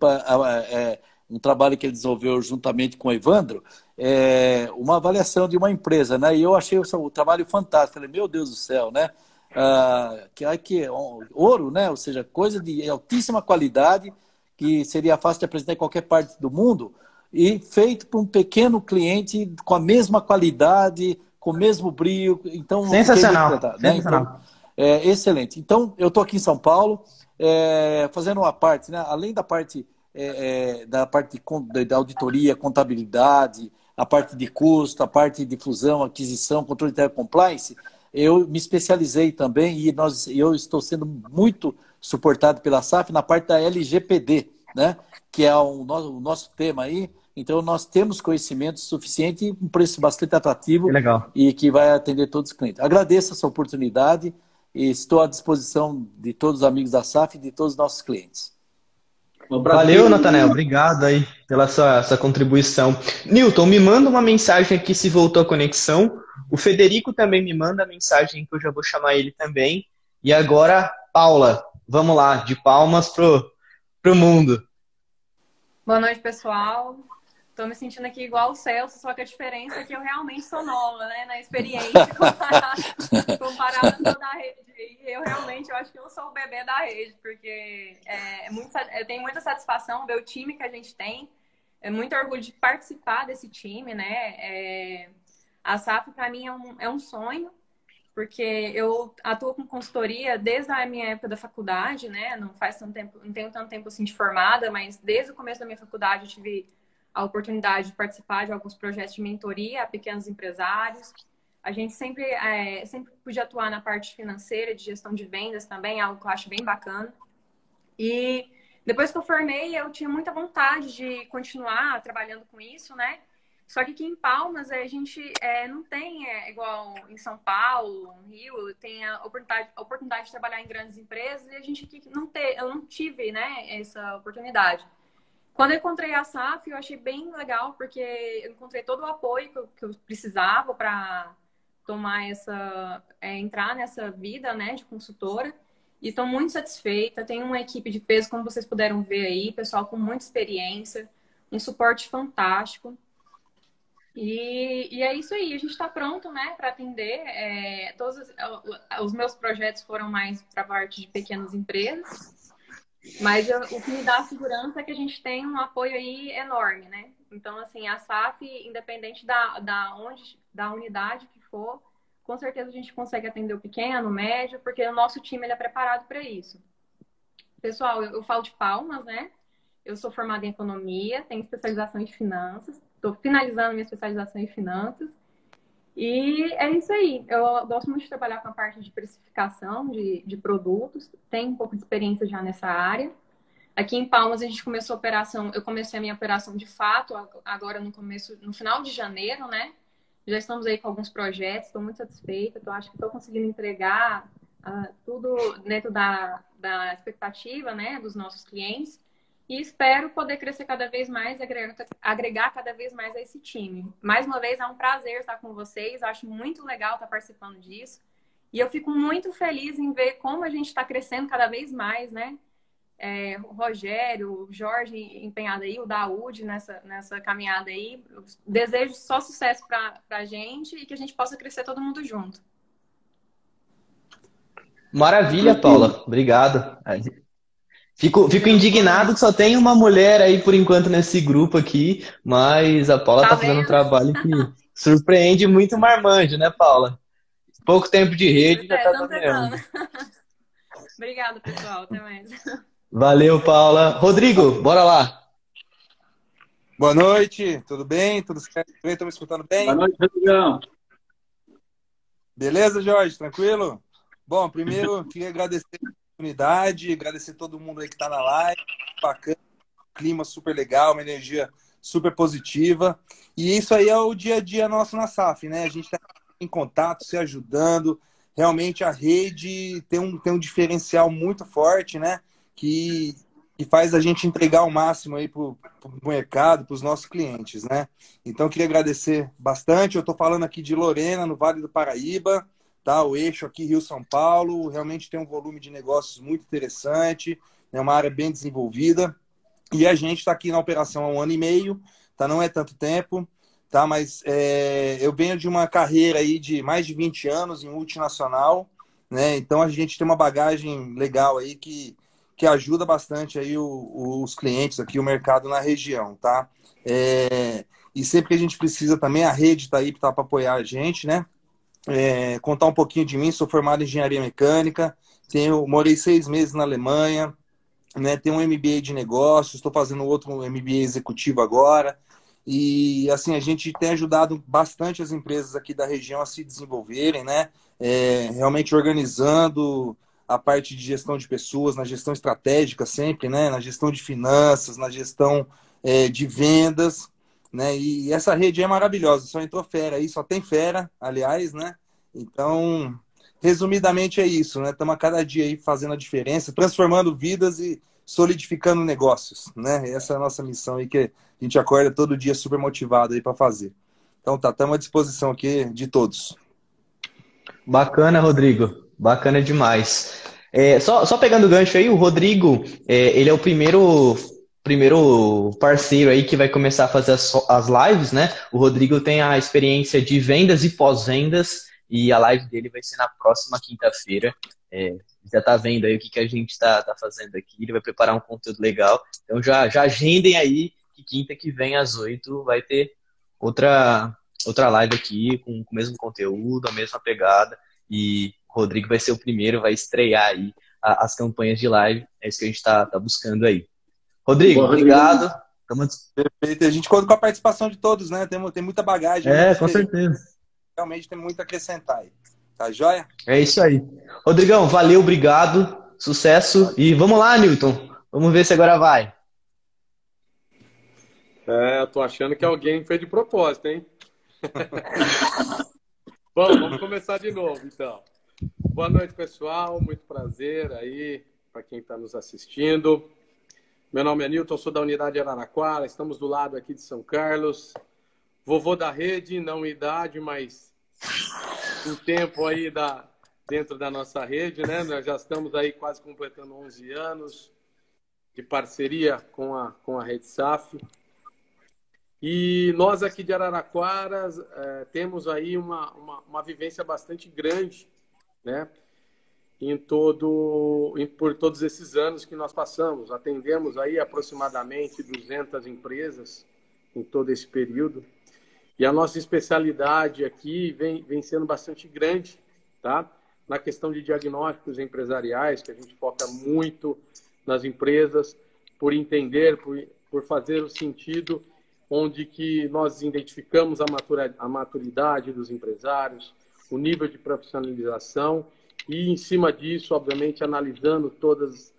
é, um trabalho que ele desenvolveu juntamente com o Evandro, é, uma avaliação de uma empresa, né? E eu achei o, o trabalho fantástico. Falei, meu Deus do céu, né? Ah, que, que ouro, né? Ou seja, coisa de altíssima qualidade que seria fácil de apresentar em qualquer parte do mundo e feito para um pequeno cliente com a mesma qualidade, com o mesmo brilho. Então, Sensacional. Né? Sensacional. Então, é, excelente. Então, eu estou aqui em São Paulo, é, fazendo uma parte, né? além da parte, é, é da parte de, da auditoria, contabilidade, a parte de custo, a parte de fusão, aquisição, controle de compliance, eu me especializei também e nós, eu estou sendo muito suportado pela SAF na parte da LGPD, né? que é o nosso, o nosso tema aí, então, nós temos conhecimento suficiente e um preço bastante atrativo legal. e que vai atender todos os clientes. Agradeço essa oportunidade e estou à disposição de todos os amigos da SAF e de todos os nossos clientes. Valeu, Natanel. Obrigado aí pela sua, sua contribuição. Newton, me manda uma mensagem aqui se voltou a conexão. O Federico também me manda mensagem que eu já vou chamar ele também. E agora, Paula, vamos lá, de palmas pro para o mundo. Boa noite, pessoal. Estou me sentindo aqui igual o Celso, só que a diferença é que eu realmente sou nova, né? Na experiência <laughs> comparada, comparada a toda a rede. Eu realmente eu acho que eu sou o bebê da rede, porque é, é muito, eu tenho muita satisfação ver o time que a gente tem. É muito orgulho de participar desse time, né? É, a SAF, para mim, é um, é um sonho, porque eu atuo com consultoria desde a minha época da faculdade, né? Não faz tanto tempo, não tenho tanto tempo assim de formada, mas desde o começo da minha faculdade eu tive a oportunidade de participar de alguns projetos de mentoria a pequenos empresários. A gente sempre, é, sempre podia atuar na parte financeira, de gestão de vendas também, algo que eu acho bem bacana. E depois que eu formei, eu tinha muita vontade de continuar trabalhando com isso, né? Só que aqui em Palmas a gente é, não tem, é, igual em São Paulo, Rio, tem a oportunidade, a oportunidade de trabalhar em grandes empresas e a gente aqui não ter, eu não tive né, essa oportunidade. Quando eu encontrei a SAF, eu achei bem legal, porque eu encontrei todo o apoio que eu, que eu precisava para tomar essa, é, entrar nessa vida, né, de consultora. E estou muito satisfeita. Tenho uma equipe de peso, como vocês puderam ver aí, pessoal com muita experiência, um suporte fantástico. E, e é isso aí, a gente está pronto, né, para atender. É, todos os, os meus projetos foram mais para parte de pequenas empresas. Mas eu, o que me dá segurança é que a gente tem um apoio aí enorme, né? Então, assim, a SAF, independente da, da, onde, da unidade que for, com certeza a gente consegue atender o pequeno, o médio, porque o nosso time ele é preparado para isso. Pessoal, eu, eu falo de palmas, né? Eu sou formada em economia, tenho especialização em finanças, estou finalizando minha especialização em finanças. E é isso aí. Eu gosto muito de trabalhar com a parte de precificação de, de produtos. Tenho um pouco de experiência já nessa área. Aqui em Palmas a gente começou a operação, eu comecei a minha operação de fato agora no começo, no final de janeiro, né? Já estamos aí com alguns projetos, estou muito satisfeita, tô, acho que estou conseguindo entregar uh, tudo dentro da, da expectativa, né, dos nossos clientes. E espero poder crescer cada vez mais, agregar, agregar cada vez mais a esse time. Mais uma vez, é um prazer estar com vocês. Acho muito legal estar participando disso. E eu fico muito feliz em ver como a gente está crescendo cada vez mais, né? É, o Rogério, o Jorge empenhado aí, o Daúde nessa, nessa caminhada aí. Eu desejo só sucesso para a gente e que a gente possa crescer todo mundo junto. Maravilha, Paula. Obrigado. Fico, fico indignado que só tem uma mulher aí por enquanto nesse grupo aqui, mas a Paula tá, tá fazendo um trabalho que <laughs> surpreende muito o marmanjo, né, Paula? Pouco tempo de rede já tá dominando. <laughs> Obrigada, pessoal. Até mais. <laughs> Valeu, Paula. Rodrigo, bora lá. Boa noite, tudo bem? Tudo certo? Estão me escutando bem? Boa noite, Rodrigão. Beleza, Jorge? Tranquilo? Bom, primeiro queria agradecer oportunidade, agradecer todo mundo aí que está na live, bacana, clima super legal, uma energia super positiva. E isso aí é o dia a dia nosso na SAF, né? A gente está em contato, se ajudando. Realmente a rede tem um, tem um diferencial muito forte, né? Que, que faz a gente entregar o máximo aí para o mercado, para os nossos clientes, né? Então, queria agradecer bastante. Eu estou falando aqui de Lorena, no Vale do Paraíba tá? O eixo aqui Rio-São Paulo realmente tem um volume de negócios muito interessante, é uma área bem desenvolvida. E a gente está aqui na operação há um ano e meio, tá? Não é tanto tempo, tá? Mas é, eu venho de uma carreira aí de mais de 20 anos em multinacional, né? Então a gente tem uma bagagem legal aí que, que ajuda bastante aí o, os clientes aqui, o mercado na região, tá? É, e sempre que a gente precisa também, a rede está aí para apoiar a gente, né? é, contar um pouquinho de mim. Sou formado em engenharia mecânica, tenho, morei seis meses na Alemanha, né, tenho um MBA de negócios, estou fazendo outro MBA executivo agora. E assim, a gente tem ajudado bastante as empresas aqui da região a se desenvolverem, né? É, realmente organizando a parte de gestão de pessoas, na gestão estratégica sempre, né? Na gestão de finanças, na gestão é, de vendas né? E essa rede é maravilhosa, só entrou fera aí, só tem fera, aliás, né? Então, resumidamente é isso, né? Estamos a cada dia aí fazendo a diferença, transformando vidas e solidificando negócios, né? Essa é a nossa missão aí que a gente acorda todo dia super motivado aí para fazer. Então tá, estamos à disposição aqui de todos. Bacana, Rodrigo. Bacana demais. É, só, só pegando o gancho aí, o Rodrigo, é, ele é o primeiro primeiro parceiro aí que vai começar a fazer as, as lives, né? O Rodrigo tem a experiência de vendas e pós-vendas e a live dele vai ser na próxima quinta-feira. É, já tá vendo aí o que, que a gente tá, tá fazendo aqui, ele vai preparar um conteúdo legal. Então já, já agendem aí que quinta que vem às oito vai ter outra, outra live aqui com, com o mesmo conteúdo, a mesma pegada. E Rodrigo vai ser o primeiro, vai estrear aí a, as campanhas de live. É isso que a gente está tá buscando aí. Rodrigo, Boa, obrigado. Rodrigo. Perfeito. A gente conta com a participação de todos, né? Tem, tem muita bagagem. É, com certeza. Realmente tem muito a acrescentar aí. Tá joia? É isso aí. Rodrigão, valeu, obrigado. Sucesso. E vamos lá, Newton. Vamos ver se agora vai. É, eu tô achando que alguém fez de propósito, hein? <laughs> Bom, vamos começar de novo, então. Boa noite, pessoal. Muito prazer aí para quem está nos assistindo. Meu nome é Nilton, sou da unidade Araraquara. Estamos do lado aqui de São Carlos. Vovô da rede, não idade, mas o tempo aí da, dentro da nossa rede, né? Nós já estamos aí quase completando 11 anos de parceria com a, com a Rede SAF. E nós aqui de Araraquara é, temos aí uma, uma, uma, vivência bastante grande, né? Em todo, em, por todos esses anos que nós passamos. Atendemos aí aproximadamente 200 empresas em todo esse período. E a nossa especialidade aqui vem, vem sendo bastante grande, tá? Na questão de diagnósticos empresariais, que a gente foca muito nas empresas, por entender, por, por fazer o sentido onde que nós identificamos a maturidade dos empresários, o nível de profissionalização e, em cima disso, obviamente, analisando todas,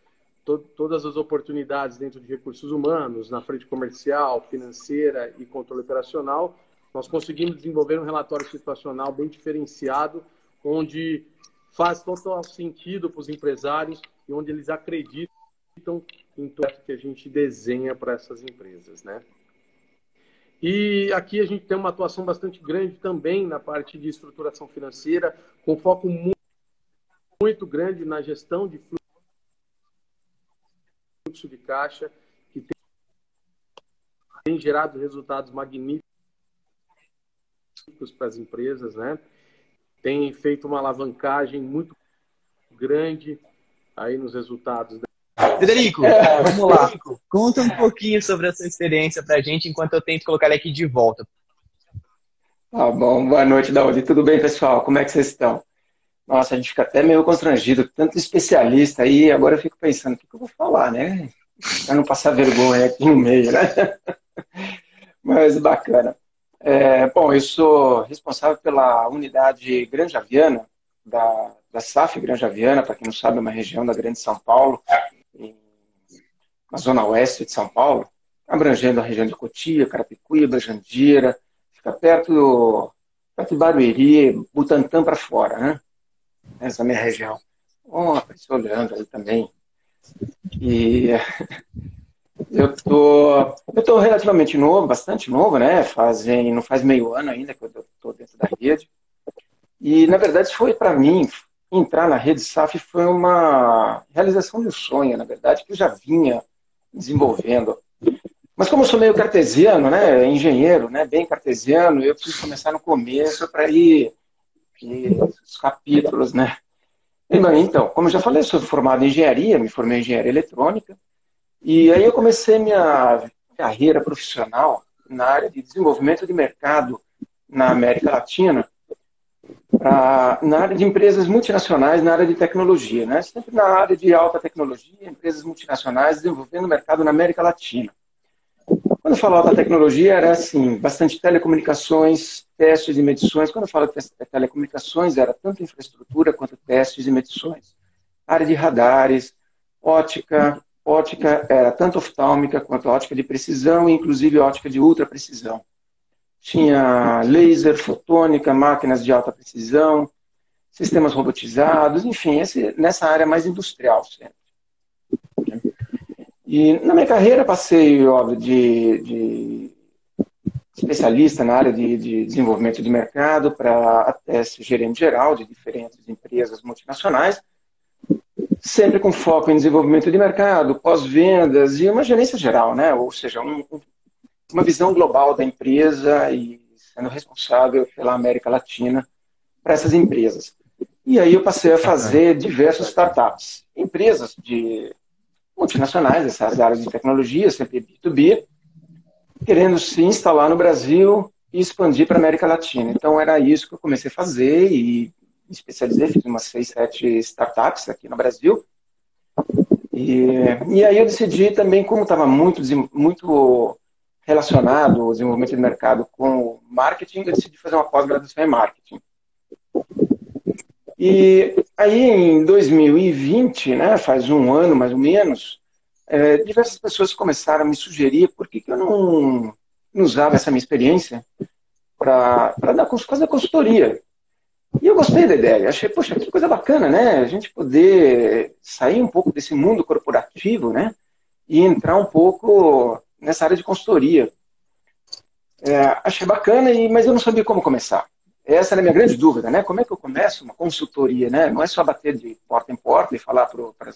to, todas as oportunidades dentro de recursos humanos, na frente comercial, financeira e controle operacional, nós conseguimos desenvolver um relatório situacional bem diferenciado, onde faz total sentido para os empresários e onde eles acreditam em tudo que a gente desenha para essas empresas, né? E aqui a gente tem uma atuação bastante grande também na parte de estruturação financeira, com foco muito, muito grande na gestão de fluxo de caixa, que tem, tem gerado resultados magníficos para as empresas, né? Tem feito uma alavancagem muito grande aí nos resultados Federico, é, vamos lá. Conta um pouquinho sobre a sua experiência pra gente enquanto eu tento colocar ele aqui de volta. Tá bom, boa noite, Daudi. Tudo bem, pessoal? Como é que vocês estão? Nossa, a gente fica até meio constrangido, tanto especialista aí, agora eu fico pensando, o que, eu vou falar, né? Pra não passar vergonha aqui no meio, né? <laughs> Mas bacana. É, bom, eu sou responsável pela unidade Granja Viana, da, da SAF Granja Viana, para quem não sabe, é uma região da Grande São Paulo, na zona oeste de São Paulo, abrangendo a região de Cotia, Carapicuíba, Jandira, fica perto, perto de Barueri, Butantã para fora, né? Essa minha região. Ó, oh, olhando aí também. E <laughs> eu tô, eu tô relativamente novo, bastante novo, né? Fazem, não faz meio ano ainda que eu estou dentro da rede. E, na verdade, foi para mim, entrar na rede SAF foi uma realização de um sonho, na verdade, que eu já vinha desenvolvendo. Mas como eu sou meio cartesiano, né, engenheiro, né, bem cartesiano, eu preciso começar no começo para ir, ir os capítulos, né. Então, como eu já falei, eu sou formado em engenharia, me formei em engenharia eletrônica, e aí eu comecei minha carreira profissional na área de desenvolvimento de mercado na América Latina, pra, na área de empresas multinacionais, na área de tecnologia, né? sempre na área de alta tecnologia, empresas multinacionais desenvolvendo o mercado na América Latina. Quando eu falo alta tecnologia, era assim, bastante telecomunicações, testes e medições. Quando eu falo de telecomunicações, era tanto infraestrutura quanto testes e medições. área de radares, ótica, ótica era tanto oftálmica quanto ótica de precisão, inclusive ótica de ultra precisão tinha laser, fotônica, máquinas de alta precisão, sistemas robotizados, enfim, esse, nessa área mais industrial sempre. E na minha carreira passei, óbvio, de, de especialista na área de, de desenvolvimento de mercado para até ser gerente geral de diferentes empresas multinacionais, sempre com foco em desenvolvimento de mercado, pós-vendas e uma gerência geral, né? Ou seja, um, uma visão global da empresa e sendo responsável pela América Latina para essas empresas. E aí eu passei a fazer diversas startups, empresas de multinacionais, essas áreas de tecnologia, sempre B2B, querendo se instalar no Brasil e expandir para a América Latina. Então era isso que eu comecei a fazer e me especializei, fiz umas seis, sete startups aqui no Brasil. E, e aí eu decidi também, como estava muito, muito relacionado o desenvolvimento de mercado com marketing, eu decidi fazer uma pós-graduação em marketing. E aí em 2020, né, faz um ano mais ou menos, é, diversas pessoas começaram a me sugerir por que, que eu não, não usava essa minha experiência para dar fazer consultoria. E eu gostei da ideia. Achei, poxa, que coisa bacana, né? A gente poder sair um pouco desse mundo corporativo, né? E entrar um pouco nessa área de consultoria. É, achei bacana, e, mas eu não sabia como começar. Essa era a minha grande dúvida, né? Como é que eu começo uma consultoria, né? Não é só bater de porta em porta e falar para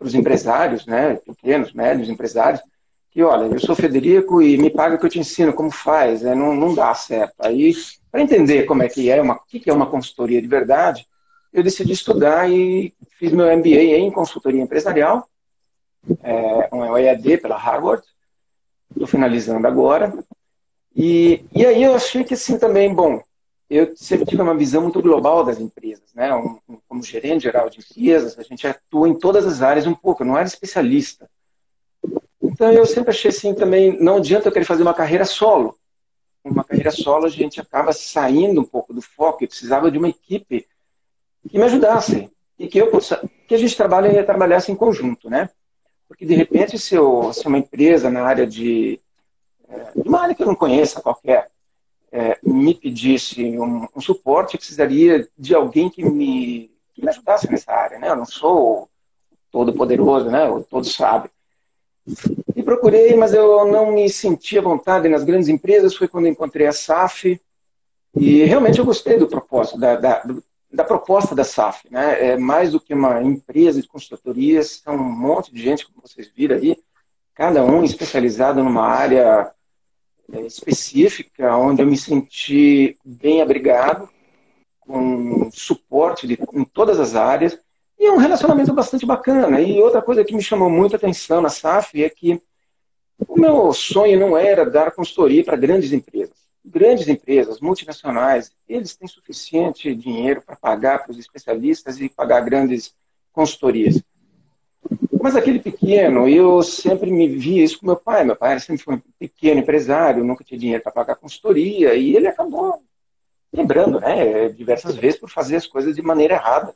os empresários, né? Pequenos, médios empresários, que, olha, eu sou Federico e me paga que eu te ensino como faz, né? não, não dá certo. Aí, para entender como é que é, uma, o que é uma consultoria de verdade, eu decidi estudar e fiz meu MBA em consultoria empresarial, é, um EAD pela Harvard, estou finalizando agora. E, e aí eu achei que assim também, bom, eu sempre tive uma visão muito global das empresas, né? Um, um, como gerente geral de empresas, a gente atua em todas as áreas um pouco, não era especialista. Então eu sempre achei assim também, não adianta eu querer fazer uma carreira solo. Uma carreira solo a gente acaba saindo um pouco do foco e precisava de uma equipe que me ajudasse e que eu que a gente trabalhe, trabalhasse em conjunto, né? Porque de repente se, eu, se uma empresa na área de, é, de uma área que eu não conheça qualquer é, me pedisse um, um, suporte, eu precisaria de alguém que me, que me ajudasse nessa área, né? Eu não sou todo poderoso, né? O todo sábio. E procurei, mas eu não me senti à vontade nas grandes empresas. Foi quando encontrei a SAF. E realmente eu gostei do propósito, da, da, da proposta da SAF. Né? É mais do que uma empresa de consultorias, são um monte de gente, como vocês viram aí, cada um especializado numa área é, específica, onde eu me senti bem abrigado, com suporte de, em todas as áreas, e é um relacionamento bastante bacana. E outra coisa que me chamou muita atenção na SAF é que o meu sonho não era dar consultoria para grandes empresas. Grandes empresas, multinacionais, eles têm suficiente dinheiro para pagar para os especialistas e pagar grandes consultorias. Mas aquele pequeno, eu sempre me vi isso com meu pai. Meu pai sempre foi um pequeno empresário, nunca tinha dinheiro para pagar consultoria, e ele acabou lembrando, né, diversas vezes por fazer as coisas de maneira errada.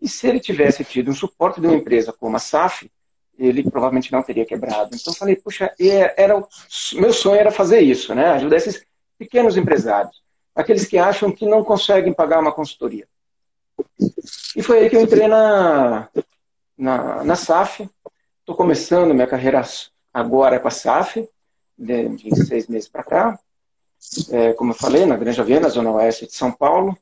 E se ele tivesse tido um suporte de uma empresa como a SAF, ele provavelmente não teria quebrado. Então eu falei, puxa, era o meu sonho era fazer isso, né? Ajudar esses pequenos empresários, aqueles que acham que não conseguem pagar uma consultoria. E foi aí que eu entrei na, na, na SAF. Estou começando minha carreira agora com a SAF, de, de seis meses para cá. É, como eu falei, na Granja Viana, zona oeste de São Paulo.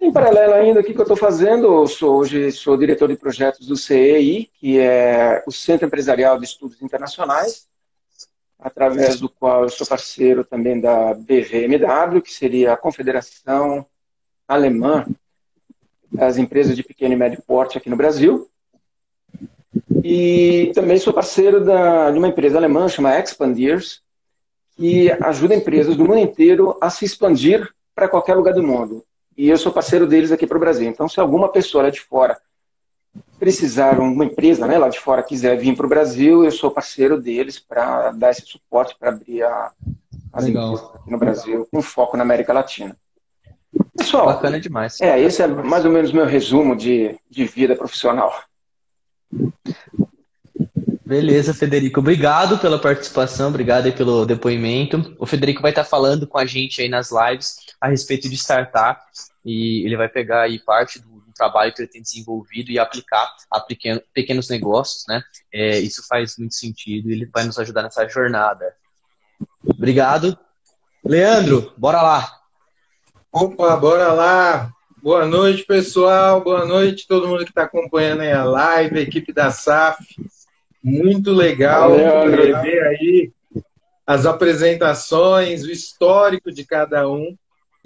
Em paralelo ainda, o que, eu estou fazendo? Eu sou, hoje sou diretor de projetos do CEI, que é o Centro Empresarial de Estudos Internacionais, através do qual eu sou parceiro também da BVMW, que seria a Confederação Alemã das Empresas de Pequeno e Médio Porte aqui no Brasil. E também sou parceiro da, de uma empresa alemã chamada Expandiers, que ajuda empresas do mundo inteiro a se expandir para qualquer lugar do mundo e eu sou parceiro deles aqui para o Brasil. Então, se alguma pessoa lá de fora precisar, uma empresa né, lá de fora quiser vir para o Brasil, eu sou parceiro deles para dar esse suporte para abrir a, as Legal. empresas aqui no Brasil, com foco na América Latina. Pessoal, bacana demais. É, esse é mais ou menos meu resumo de, de vida profissional. Beleza, Federico. Obrigado pela participação, obrigado aí pelo depoimento. O Federico vai estar falando com a gente aí nas lives a respeito de startups e ele vai pegar aí parte trabalho que ele tem desenvolvido e aplicar a pequeno, pequenos negócios, né? É, isso faz muito sentido e ele vai nos ajudar nessa jornada. Obrigado. Leandro, bora lá. Opa, bora lá. Boa noite, pessoal. Boa noite todo mundo que está acompanhando aí a live, a equipe da SAF. Muito legal ver aí as apresentações, o histórico de cada um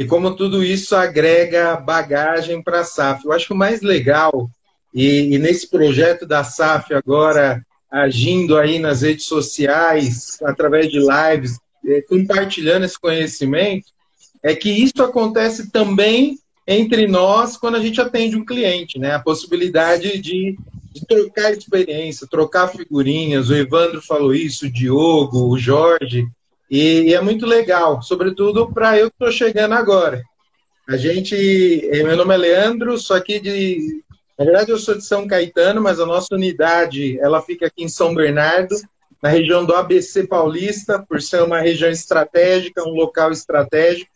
e como tudo isso agrega bagagem para a SAF. Eu acho que o mais legal, e, e nesse projeto da SAF agora, agindo aí nas redes sociais, através de lives, é, compartilhando esse conhecimento, é que isso acontece também entre nós quando a gente atende um cliente, né? A possibilidade de, de trocar experiência, trocar figurinhas. O Evandro falou isso, o Diogo, o Jorge, e, é muito legal, sobretudo para eu que estou chegando agora. A gente, eh, meu nome é Leandro, sou aqui de, na verdade eu sou de São Caetano, mas a nossa unidade ela fica aqui em São Bernardo, na região do ABC Paulista, por ser uma região estratégica, um local estratégico.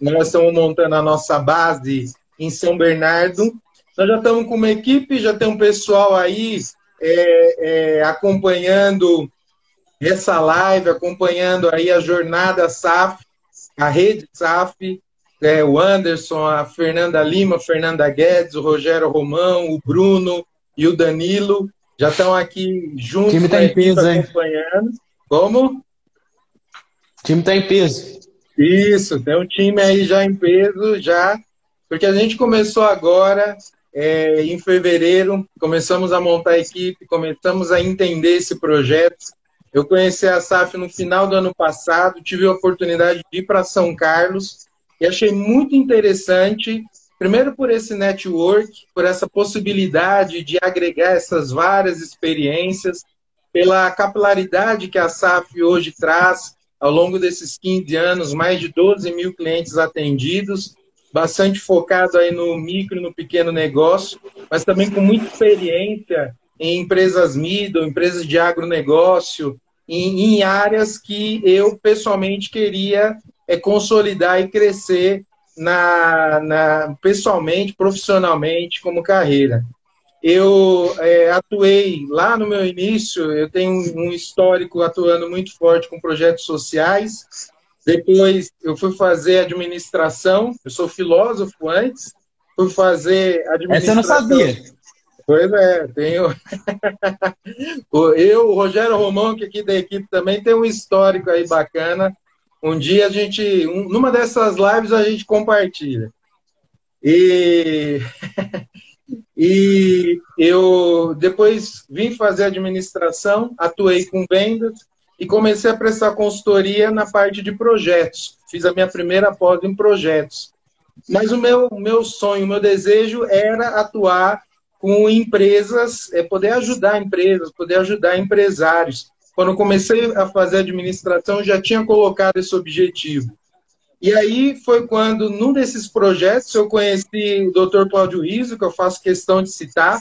Nós estamos montando a nossa base em São Bernardo. Nós já estamos com uma equipe, já tem um pessoal aí é, é, acompanhando essa live, acompanhando aí a jornada SAF, a rede SAF, é, o Anderson, a Fernanda Lima, Fernanda Guedes, o Rogério Romão, o Bruno e o Danilo já estão aqui juntos. O time está em peso, acompanhando. Hein? Como? O time está em peso. Isso, tem um time aí já em peso, já, porque a gente começou agora, é, em fevereiro, começamos a montar a equipe, começamos a entender esse projeto. Eu conheci a SAF no final do ano passado, tive a oportunidade de ir para São Carlos e achei muito interessante, primeiro por esse network, por essa possibilidade de agregar essas várias experiências, pela capilaridade que a SAF hoje traz, ao longo desses 15 anos, mais de 12 mil clientes atendidos, bastante focado aí no micro e no pequeno negócio, mas também com muita experiência em empresas middle, empresas de agronegócio, em, em áreas que eu pessoalmente queria é, consolidar e crescer na, na, pessoalmente, profissionalmente, como carreira. Eu é, atuei lá no meu início, eu tenho um histórico atuando muito forte com projetos sociais. Depois eu fui fazer administração, eu sou filósofo antes, fui fazer administração. Essa eu não sabia. Pois é, tenho. <laughs> eu, o Rogério Romão, que aqui da equipe também tem um histórico aí bacana. Um dia a gente, um, numa dessas lives a gente compartilha. E <laughs> E eu depois vim fazer administração, atuei com vendas e comecei a prestar consultoria na parte de projetos. Fiz a minha primeira pós em projetos. Mas o meu, meu sonho, o meu desejo era atuar com empresas, é poder ajudar empresas, poder ajudar empresários. Quando comecei a fazer administração, já tinha colocado esse objetivo. E aí foi quando, num desses projetos, eu conheci o Dr. Cláudio Riso, que eu faço questão de citar,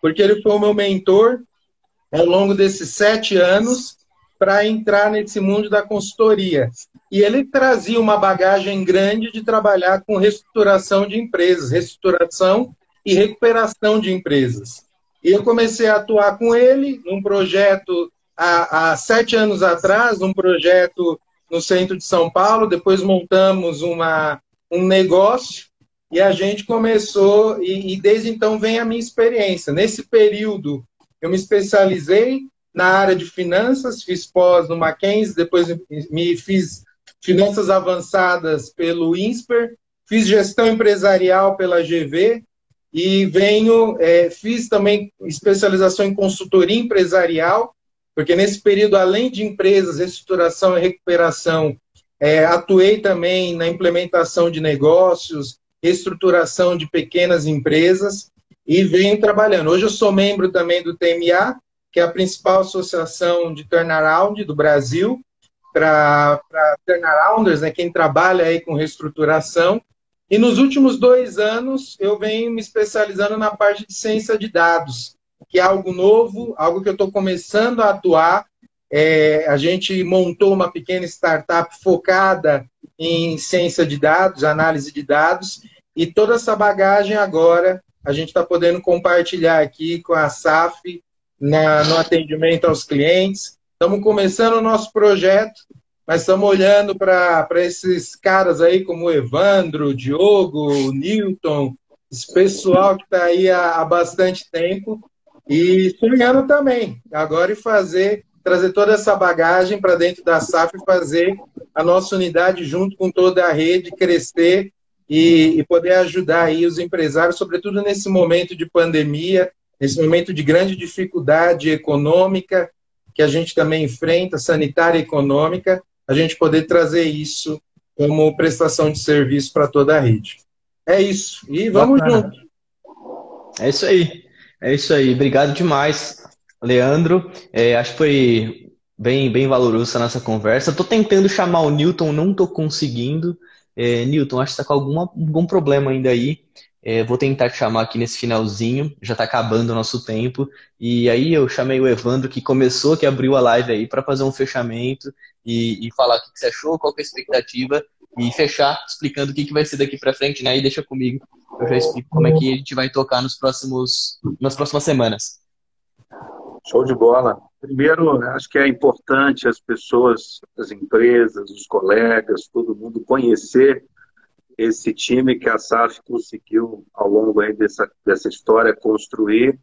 porque ele foi o meu mentor ao longo desses sete anos para entrar nesse mundo da consultoria. E ele trazia uma bagagem grande de trabalhar com reestruturação de empresas, reestruturação e recuperação de empresas. E eu comecei a atuar com ele num projeto há, há sete anos atrás, um projeto no centro de São Paulo, depois montamos uma, um negócio e a gente começou, e, e desde então vem a minha experiência. Nesse período, eu me especializei na área de finanças, fiz pós no Mackenzie, depois me fiz finanças avançadas pelo INSPER, fiz gestão empresarial pela GV e venho, é, fiz também especialização em consultoria empresarial porque nesse período, além de empresas, reestruturação e recuperação, é, atuei também na implementação de negócios, reestruturação de pequenas empresas e venho trabalhando. Hoje eu sou membro também do TMA, que é a principal associação de turnaround do Brasil, para turnarounders, né, quem trabalha aí com reestruturação. E nos últimos dois anos eu venho me especializando na parte de ciência de dados que é algo novo, algo que eu estou começando a atuar. É, a gente montou uma pequena startup focada em ciência de dados, análise de dados, e toda essa bagagem agora a gente está podendo compartilhar aqui com a SAF na, no atendimento aos clientes. Estamos começando o nosso projeto mas estamos olhando para esses caras aí, como Evandro, Diogo, Newton, esse pessoal que está aí há, há, bastante tempo, e sonhando também, agora e fazer, trazer toda essa bagagem para dentro da SAF e fazer a nossa unidade junto com toda a rede crescer e, e poder ajudar aí os empresários, sobretudo nesse momento de pandemia, nesse momento de grande dificuldade econômica que a gente também enfrenta, sanitária e econômica, a gente poder trazer isso como prestação de serviço para toda a rede. É isso. E vamos Bacana. junto. É isso aí. É isso aí. Obrigado demais, Leandro. É, acho que foi bem, bem valorosa a nossa conversa. Estou tentando chamar o Newton, não estou conseguindo. É, Newton, acho que está com alguma, algum problema ainda aí. É, vou tentar te chamar aqui nesse finalzinho, já está acabando o nosso tempo. E aí eu chamei o Evandro, que começou, que abriu a live aí, para fazer um fechamento e, e falar o que você achou, qual é a expectativa, e fechar explicando o que, que vai ser daqui para frente, né? E deixa comigo, eu já explico como é que a gente vai tocar nos próximos, nas próximas semanas. Show de bola. Primeiro, acho que é importante as pessoas, as empresas, os colegas, todo mundo conhecer esse time que a SAF conseguiu, ao longo aí dessa, dessa história, construir